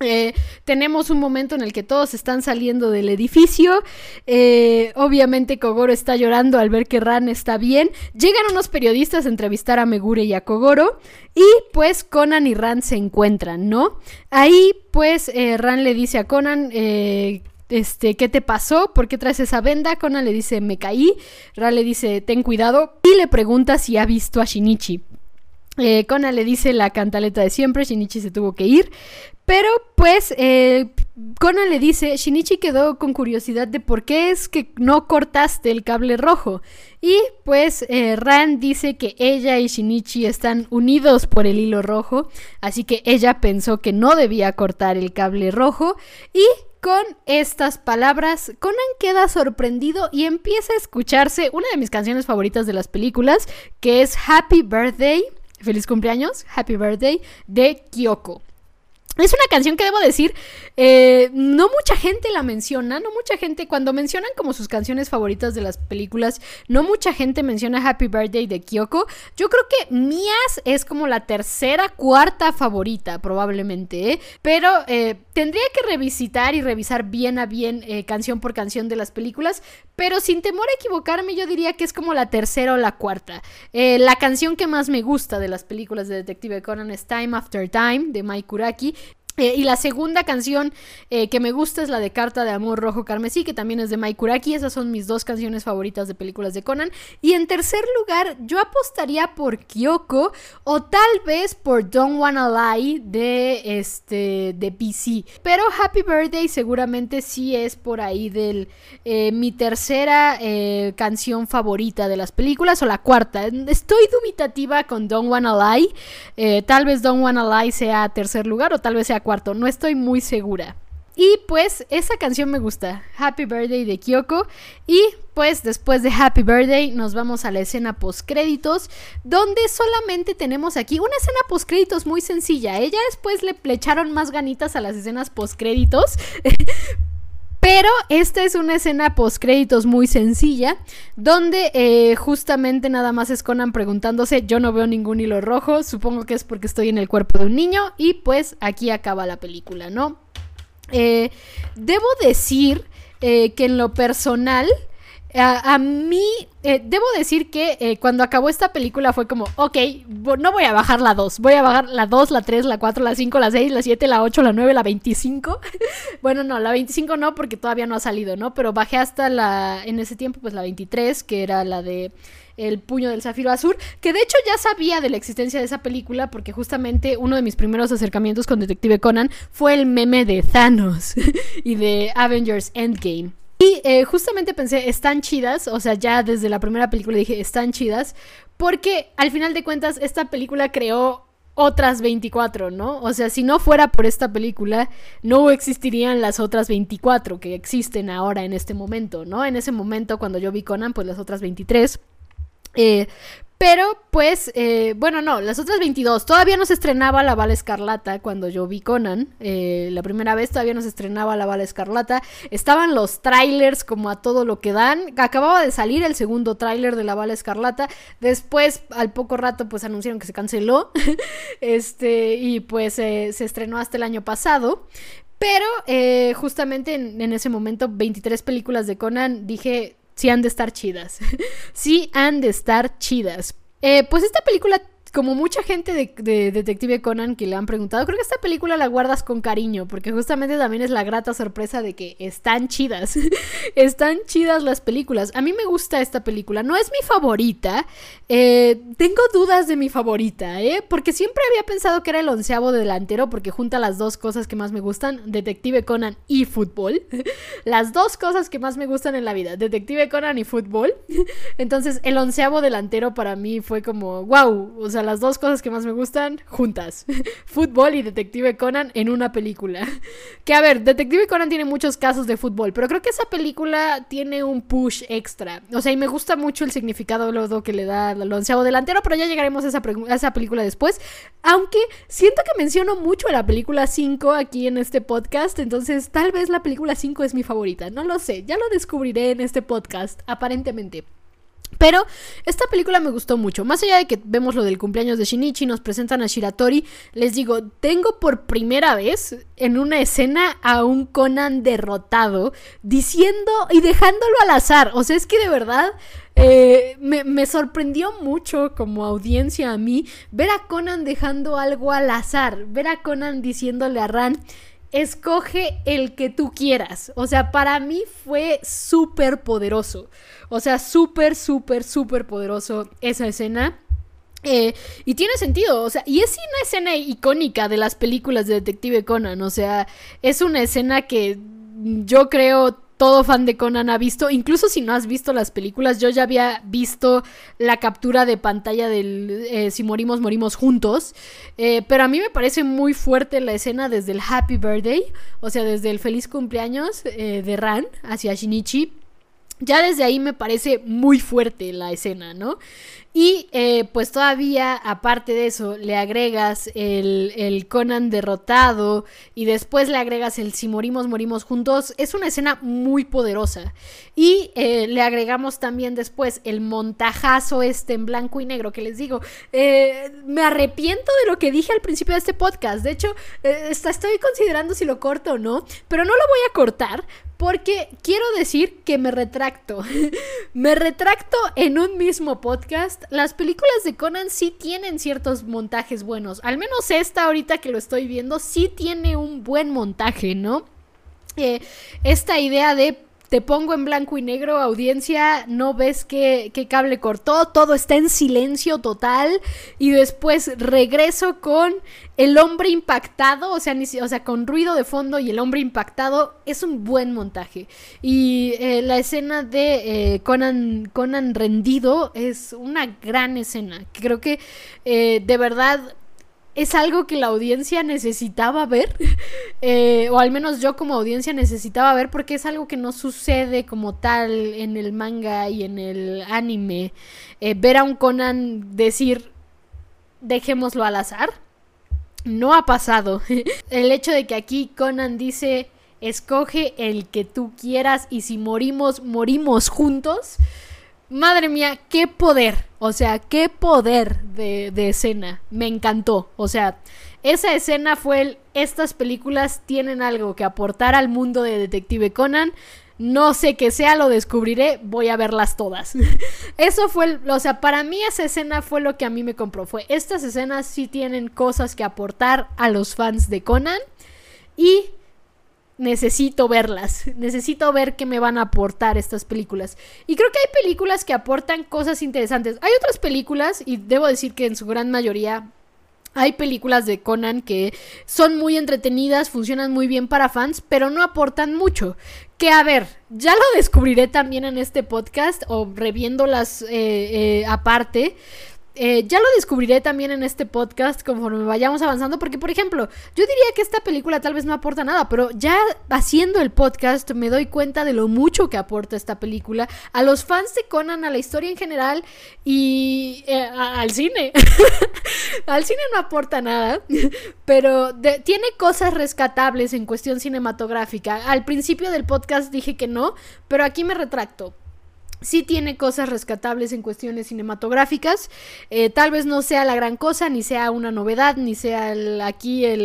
eh, tenemos un momento en el que todos están saliendo del edificio. Eh, obviamente Kogoro está llorando al ver que Ran está bien. Llegan unos periodistas a entrevistar a Megure y a Kogoro. Y pues Conan y Ran se encuentran, ¿no? Ahí pues eh, Ran le dice a Conan... este, ¿qué te pasó? ¿Por qué traes esa venda? Conan le dice, me caí. Ran le dice, ten cuidado. Y le pregunta si ha visto a Shinichi. Conan le dice la cantaleta de siempre, Shinichi se tuvo que ir, pero pues eh, Conan le dice, Shinichi quedó con curiosidad de por qué es que no cortaste el cable rojo. Y pues eh, Ran dice que ella y Shinichi están unidos por el hilo rojo, así que ella pensó que no debía cortar el cable rojo y con estas palabras, Conan queda sorprendido y empieza a escucharse una de mis canciones favoritas de las películas, que es Happy Birthday, feliz cumpleaños, Happy Birthday, de Kyoko. Es una canción que debo decir, eh, no mucha gente la menciona, no mucha gente, cuando mencionan como sus canciones favoritas de las películas, no mucha gente menciona Happy Birthday de Kyoko. Yo creo que Mías es como la tercera, cuarta favorita, probablemente, ¿eh? pero eh, tendría que revisitar y revisar bien a bien canción por canción de las películas, pero sin temor a equivocarme, yo diría que es como la tercera o la cuarta. la canción que más me gusta de las películas de Detective Conan es Time After Time de Mike Kuraki. Eh, y la segunda canción eh, que me gusta es la de Carta de Amor Rojo Carmesí, que también es de Mai Kuraki. Esas son mis dos canciones favoritas de películas de Conan. Y en tercer lugar, yo apostaría por Kyoko o tal vez por Don't Wanna Lie de, este, de PC. Pero Happy Birthday seguramente sí es por ahí de eh, mi tercera canción favorita de las películas o la cuarta. Estoy dubitativa con Don't Wanna Lie. tal vez Don't Wanna Lie sea tercer lugar o tal vez sea cuarto, no estoy muy segura. Y pues esa canción me gusta, Happy Birthday de Kyoko. Y pues después de Happy Birthday nos vamos a la escena post créditos, donde solamente tenemos aquí una escena post créditos muy sencilla. Ella después le, le echaron más ganitas a las escenas post créditos. Pero esta es una escena post créditos muy sencilla, donde eh, justamente nada más es Conan preguntándose, yo no veo ningún hilo rojo, supongo que es porque estoy en el cuerpo de un niño, y pues aquí acaba la película, ¿no? Eh, debo decir eh, que en lo personal, a, mí, eh, debo decir que eh, cuando acabó esta película fue como, ok, no voy a bajar la 2, voy a bajar la 2, la 3, la 4, la 5, la 6, la 7, la 8, la 9, la 25. bueno, no, la 25 no porque todavía no ha salido, ¿no? Pero bajé hasta la, en ese tiempo, pues la 23, que era la de El puño del zafiro azul, que de hecho ya sabía de la existencia de esa película porque justamente uno de mis primeros acercamientos con Detective Conan fue el meme de Thanos y de Avengers Endgame. Y eh, justamente pensé, están chidas, o sea, ya desde la primera película dije, están chidas, porque al final de cuentas esta película creó otras 24, ¿no? O sea, si no fuera por esta película, no existirían las otras 24 que existen ahora en este momento, ¿no? En ese momento, cuando yo vi Conan, pues las otras 23. Eh, pero, pues, eh, bueno, no, las otras 22. Todavía no se estrenaba La Bala Escarlata cuando yo vi Conan. Eh, la primera vez todavía no se estrenaba La Bala Escarlata. Estaban los trailers como a todo lo que dan. Acababa de salir el segundo tráiler de La Bala Escarlata. Después, al poco rato, pues anunciaron que se canceló. este, y pues se estrenó hasta el año pasado. Pero eh, justamente en, en ese momento, 23 películas de Conan, dije, sí han de estar chidas. sí han de estar chidas. Eh, pues esta película como mucha gente de, Detective Conan que le han preguntado, creo que esta película la guardas con cariño, porque justamente también es la grata sorpresa de que están chidas. están chidas las películas. A mí me gusta esta película. No es mi favorita. Eh, tengo dudas de mi favorita, ¿eh? Porque siempre había pensado que era el onceavo delantero, porque junta las dos cosas que más me gustan, Detective Conan y fútbol. las dos cosas que más me gustan en la vida, Detective Conan y fútbol. Entonces, el onceavo delantero para mí fue como, wow, o sea, las dos cosas que más me gustan juntas. fútbol y Detective Conan en una película. Que a ver, Detective Conan tiene muchos casos de fútbol, pero creo que esa película tiene un push extra. O sea, y me gusta mucho el significado luego que le da al onceavo delantero, pero ya llegaremos a esa, película después. Aunque siento que menciono mucho la película 5 aquí en este podcast, entonces tal vez la película 5 es mi favorita. No lo sé, ya lo descubriré en este podcast, aparentemente. Pero esta película me gustó mucho. Más allá de que vemos lo del cumpleaños de Shinichi, nos presentan a Shiratori. Les digo, tengo por primera vez en una escena a un Conan derrotado, diciendo y dejándolo al azar. O sea, es que de verdad eh, me, me, sorprendió mucho como audiencia a mí ver a Conan dejando algo al azar. Ver a Conan diciéndole a Ran escoge el que tú quieras. O sea, para mí fue súper poderoso. O sea, súper, súper, súper poderoso esa escena. Eh, y tiene sentido, o sea, y es una escena icónica de las películas de Detective Conan, o sea, es una escena que yo creo todo fan de Conan ha visto, incluso si no has visto las películas, yo ya había visto la captura de pantalla del eh, Si morimos, morimos juntos, eh, pero a mí me parece muy fuerte la escena desde el Happy Birthday, o sea, desde el feliz cumpleaños eh, de Ran hacia Shinichi. Ya desde ahí me parece muy fuerte la escena, ¿no? Y eh, pues todavía, aparte de eso, le agregas el, Conan derrotado y después le agregas el si morimos, morimos juntos. Es una escena muy poderosa. Y eh, le agregamos también después el montajazo este en blanco y negro que les digo. Eh, me arrepiento de lo que dije al principio de este podcast. De hecho, estoy considerando si lo corto o no, pero no lo voy a cortar porque quiero decir que me retracto. me retracto en un mismo podcast. Las películas de Conan sí tienen ciertos montajes buenos. Al menos esta ahorita que lo estoy viendo sí tiene un buen montaje, ¿no? Eh, esta idea de te pongo en blanco y negro, audiencia, no ves qué, cable cortó, todo está en silencio total y después regreso con el hombre impactado, o sea, con ruido de fondo y el hombre impactado, es un buen montaje. Y eh, la escena de eh, Conan, Conan rendido es una gran escena, creo que eh, de verdad es algo que la audiencia necesitaba ver, eh, o al menos yo como audiencia necesitaba ver, porque es algo que no sucede como tal en el manga y en el anime. Eh, ver a un Conan decir, dejémoslo al azar, no ha pasado. el hecho de que aquí Conan dice, escoge el que tú quieras y si morimos, morimos juntos madre mía, qué poder. O sea, qué poder de, escena. Me encantó. O sea, esa escena fue el, estas películas tienen algo que aportar al mundo de Detective Conan. No sé qué sea, lo descubriré, voy a verlas todas. Eso fue, o sea, para mí esa escena fue lo que a mí me compró. Fue, estas escenas sí tienen cosas que aportar a los fans de Conan. Y necesito verlas, necesito ver qué me van a aportar estas películas. Y creo que hay películas que aportan cosas interesantes. Hay otras películas, y debo decir que en su gran mayoría hay películas de Conan que son muy entretenidas, funcionan muy bien para fans, pero no aportan mucho. Que a ver, ya lo descubriré también en este podcast o reviéndolas eh, eh, aparte. Eh, ya lo descubriré también en este podcast conforme vayamos avanzando, porque por ejemplo, yo diría que esta película tal vez no aporta nada, pero ya haciendo el podcast me doy cuenta de lo mucho que aporta esta película a los fans de Conan, a la historia en general y eh, al cine. al cine no aporta nada, pero tiene cosas rescatables en cuestión cinematográfica. Al principio del podcast dije que no, pero aquí me retracto sí tiene cosas rescatables en cuestiones cinematográficas. Eh, tal vez no sea la gran cosa, ni sea una novedad, ni sea aquí el,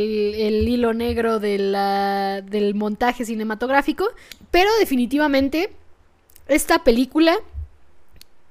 hilo negro del montaje cinematográfico. Pero definitivamente esta película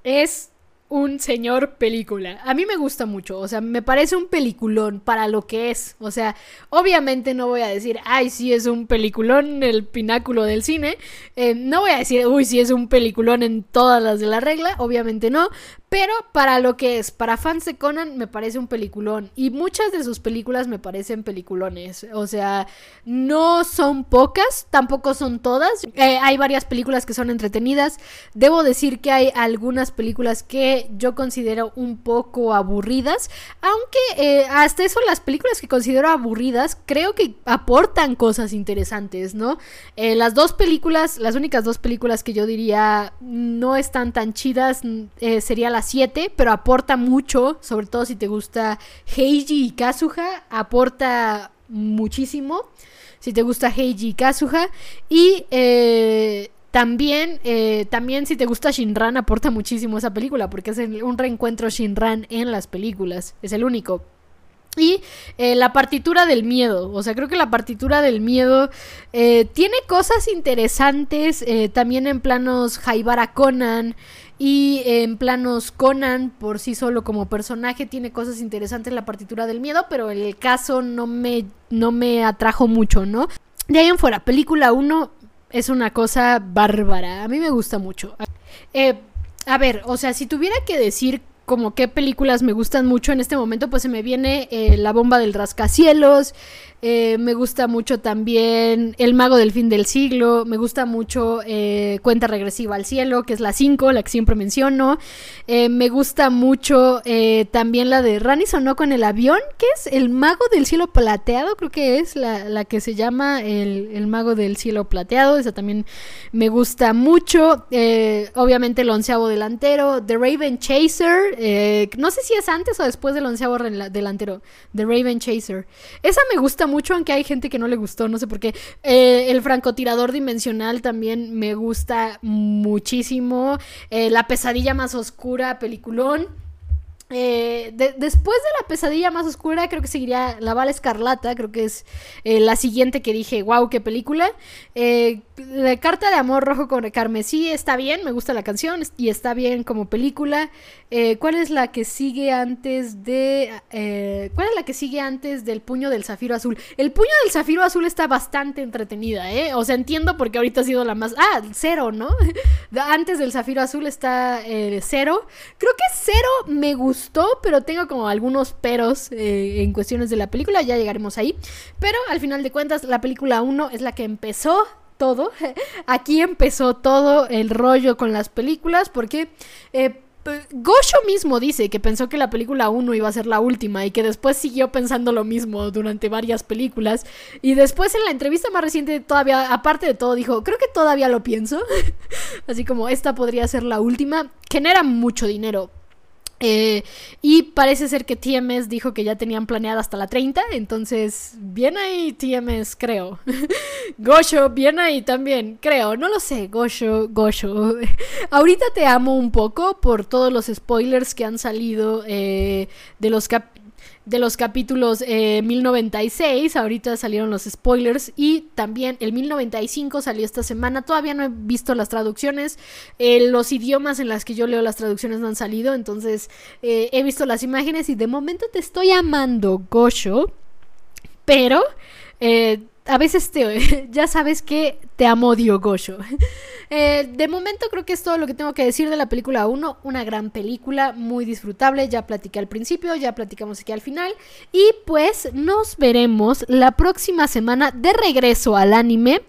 es un señor película. A mí me gusta mucho, o sea, me parece un peliculón para lo que es. O sea, obviamente no voy a decir, ay, sí es un peliculón, el pináculo del cine. Eh, no voy a decir, uy, sí es un peliculón en todas las de la regla, obviamente no. Pero para lo que es, para fans de Conan me parece un peliculón. Y muchas de sus películas me parecen peliculones. O sea, no son pocas, tampoco son todas. Eh, hay varias películas que son entretenidas. Debo decir que hay algunas películas que yo considero un poco aburridas. Aunque eh, hasta eso las películas que considero aburridas creo que aportan cosas interesantes, ¿no? Eh, las dos películas, las únicas dos películas que yo diría no están tan chidas sería la 7, pero aporta mucho, sobre todo si te gusta Heiji y Kazuha, aporta muchísimo. Si te gusta Heiji y Kazuha. Y eh, también, eh, también si te gusta Shinran, aporta muchísimo esa película, porque es un reencuentro Shinran en las películas. Es el único. Y eh, la partitura del miedo, o sea, creo que la partitura del miedo tiene cosas interesantes también en planos Haibara Conan, y en planos Conan por sí solo como personaje tiene cosas interesantes la partitura del miedo, pero el caso no me, no me atrajo mucho, ¿no? De ahí en fuera, película 1 es una cosa bárbara. A mí me gusta mucho. Eh, a ver, o sea, si tuviera que decir como qué películas me gustan mucho en este momento, pues se me viene eh, La bomba del rascacielos, eh, me gusta mucho también El mago del fin del siglo. Me gusta mucho eh, Cuenta regresiva al cielo, que es la 5, la que siempre menciono. Eh, me gusta mucho también la de Rani sonó con el avión, que es El mago del cielo plateado, creo que es la, que se llama el, mago del cielo plateado. Esa también me gusta mucho. obviamente el onceavo delantero. The Raven Chaser. No sé si es antes o después del onceavo delantero. The Raven Chaser. Esa me gusta mucho aunque hay gente que no le gustó, no sé por qué. Eh, el francotirador dimensional también me gusta muchísimo. Eh, la pesadilla más oscura, peliculón. Eh, después de la pesadilla más oscura, creo que seguiría La Bala Escarlata, creo que es eh, la siguiente que dije, wow, qué película. Eh, la Carta de Amor Rojo con Carmesí está bien, me gusta la canción y está bien como película. ¿Cuál es la que sigue antes de... ¿Cuál es la que sigue antes del Puño del Zafiro Azul? El Puño del Zafiro Azul está bastante entretenida, ¿eh? O sea, entiendo porque ahorita ha sido la más... Ah, cero, ¿no? antes del Zafiro Azul está cero. Creo que cero me gustó, pero tengo como algunos peros eh, en cuestiones de la película, ya llegaremos ahí. Pero al final de cuentas, la película 1 es la que empezó todo. Aquí empezó todo el rollo con las películas, porque eh, Gosho mismo dice que pensó que la película 1 iba a ser la última y que después siguió pensando lo mismo durante varias películas. Y después en la entrevista más reciente todavía, aparte de todo, dijo, creo que todavía lo pienso. Así como esta podría ser la última. Genera mucho dinero. Eh, y parece ser que TMS dijo que ya tenían planeada hasta la 30, entonces bien ahí TMS, creo. Gosho, bien ahí también, creo, no lo sé, Gosho, Gosho. Ahorita te amo un poco por todos los spoilers que han salido eh, de los cap de los capítulos eh, 1096. Ahorita salieron los spoilers. Y también el 1095 salió esta semana. Todavía no he visto las traducciones. Eh, los idiomas en las que yo leo las traducciones no han salido. Entonces eh, he visto las imágenes y de momento te estoy amando, Gosho. Pero... Eh, a veces te, ya sabes que te amo Diogosho. Eh, de momento creo que es todo lo que tengo que decir de la película 1. Una gran película, muy disfrutable. Ya platiqué al principio, ya platicamos aquí al final. Y pues nos veremos la próxima semana de regreso al anime.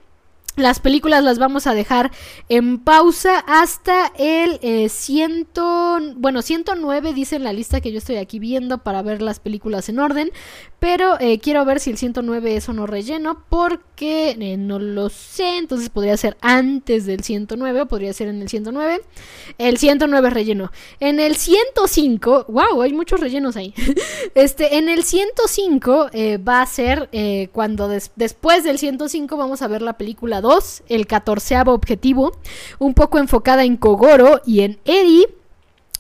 Las películas las vamos a dejar en pausa hasta el eh, ciento, bueno, 109 dice en la lista que yo estoy aquí viendo para ver las películas en orden, pero eh, quiero ver si el 109 es o no relleno porque eh, no lo sé, entonces podría ser antes del 109 o podría ser en el 109. El 109 es relleno. En el 105, wow, hay muchos rellenos ahí. este, en el 105 va a ser cuando después del 105 vamos a ver la película el catorceavo objetivo, un poco enfocada en Kogoro y en Eri.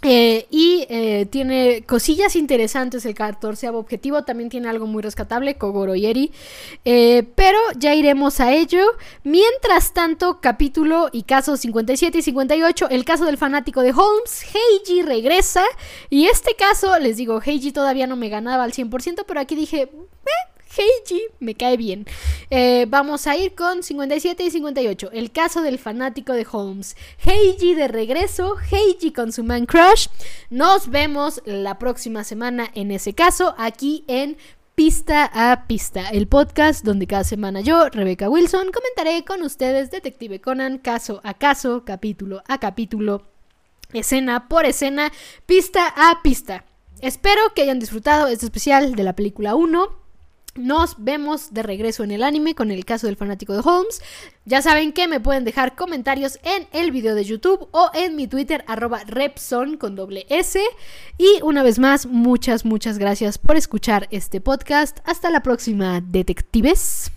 Eh, y eh, tiene cosillas interesantes el catorceavo objetivo, también tiene algo muy rescatable, Kogoro y Eri, eh, pero ya iremos a ello. Mientras tanto, capítulo y casos 57 y 58, el caso del fanático de Holmes, Heiji regresa, y este caso, les digo, Heiji todavía no me ganaba al 100%, pero aquí dije, Heiji me cae bien. Eh, vamos a ir con 57 y 58. El caso del fanático de Holmes. Heiji de regreso. Heiji con su man crush. Nos vemos la próxima semana en ese caso aquí en Pista a Pista, el podcast donde cada semana yo, Rebecca Wilson, comentaré con ustedes Detective Conan caso a caso, capítulo a capítulo, escena por escena, pista a pista. Espero que hayan disfrutado este especial de la película 1. Nos vemos de regreso en el anime con el caso del fanático de Holmes. Ya saben que me pueden dejar comentarios en el video de YouTube o en mi Twitter arroba Repson con doble S. Y una vez más, muchas, muchas gracias por escuchar este podcast. Hasta la próxima, detectives.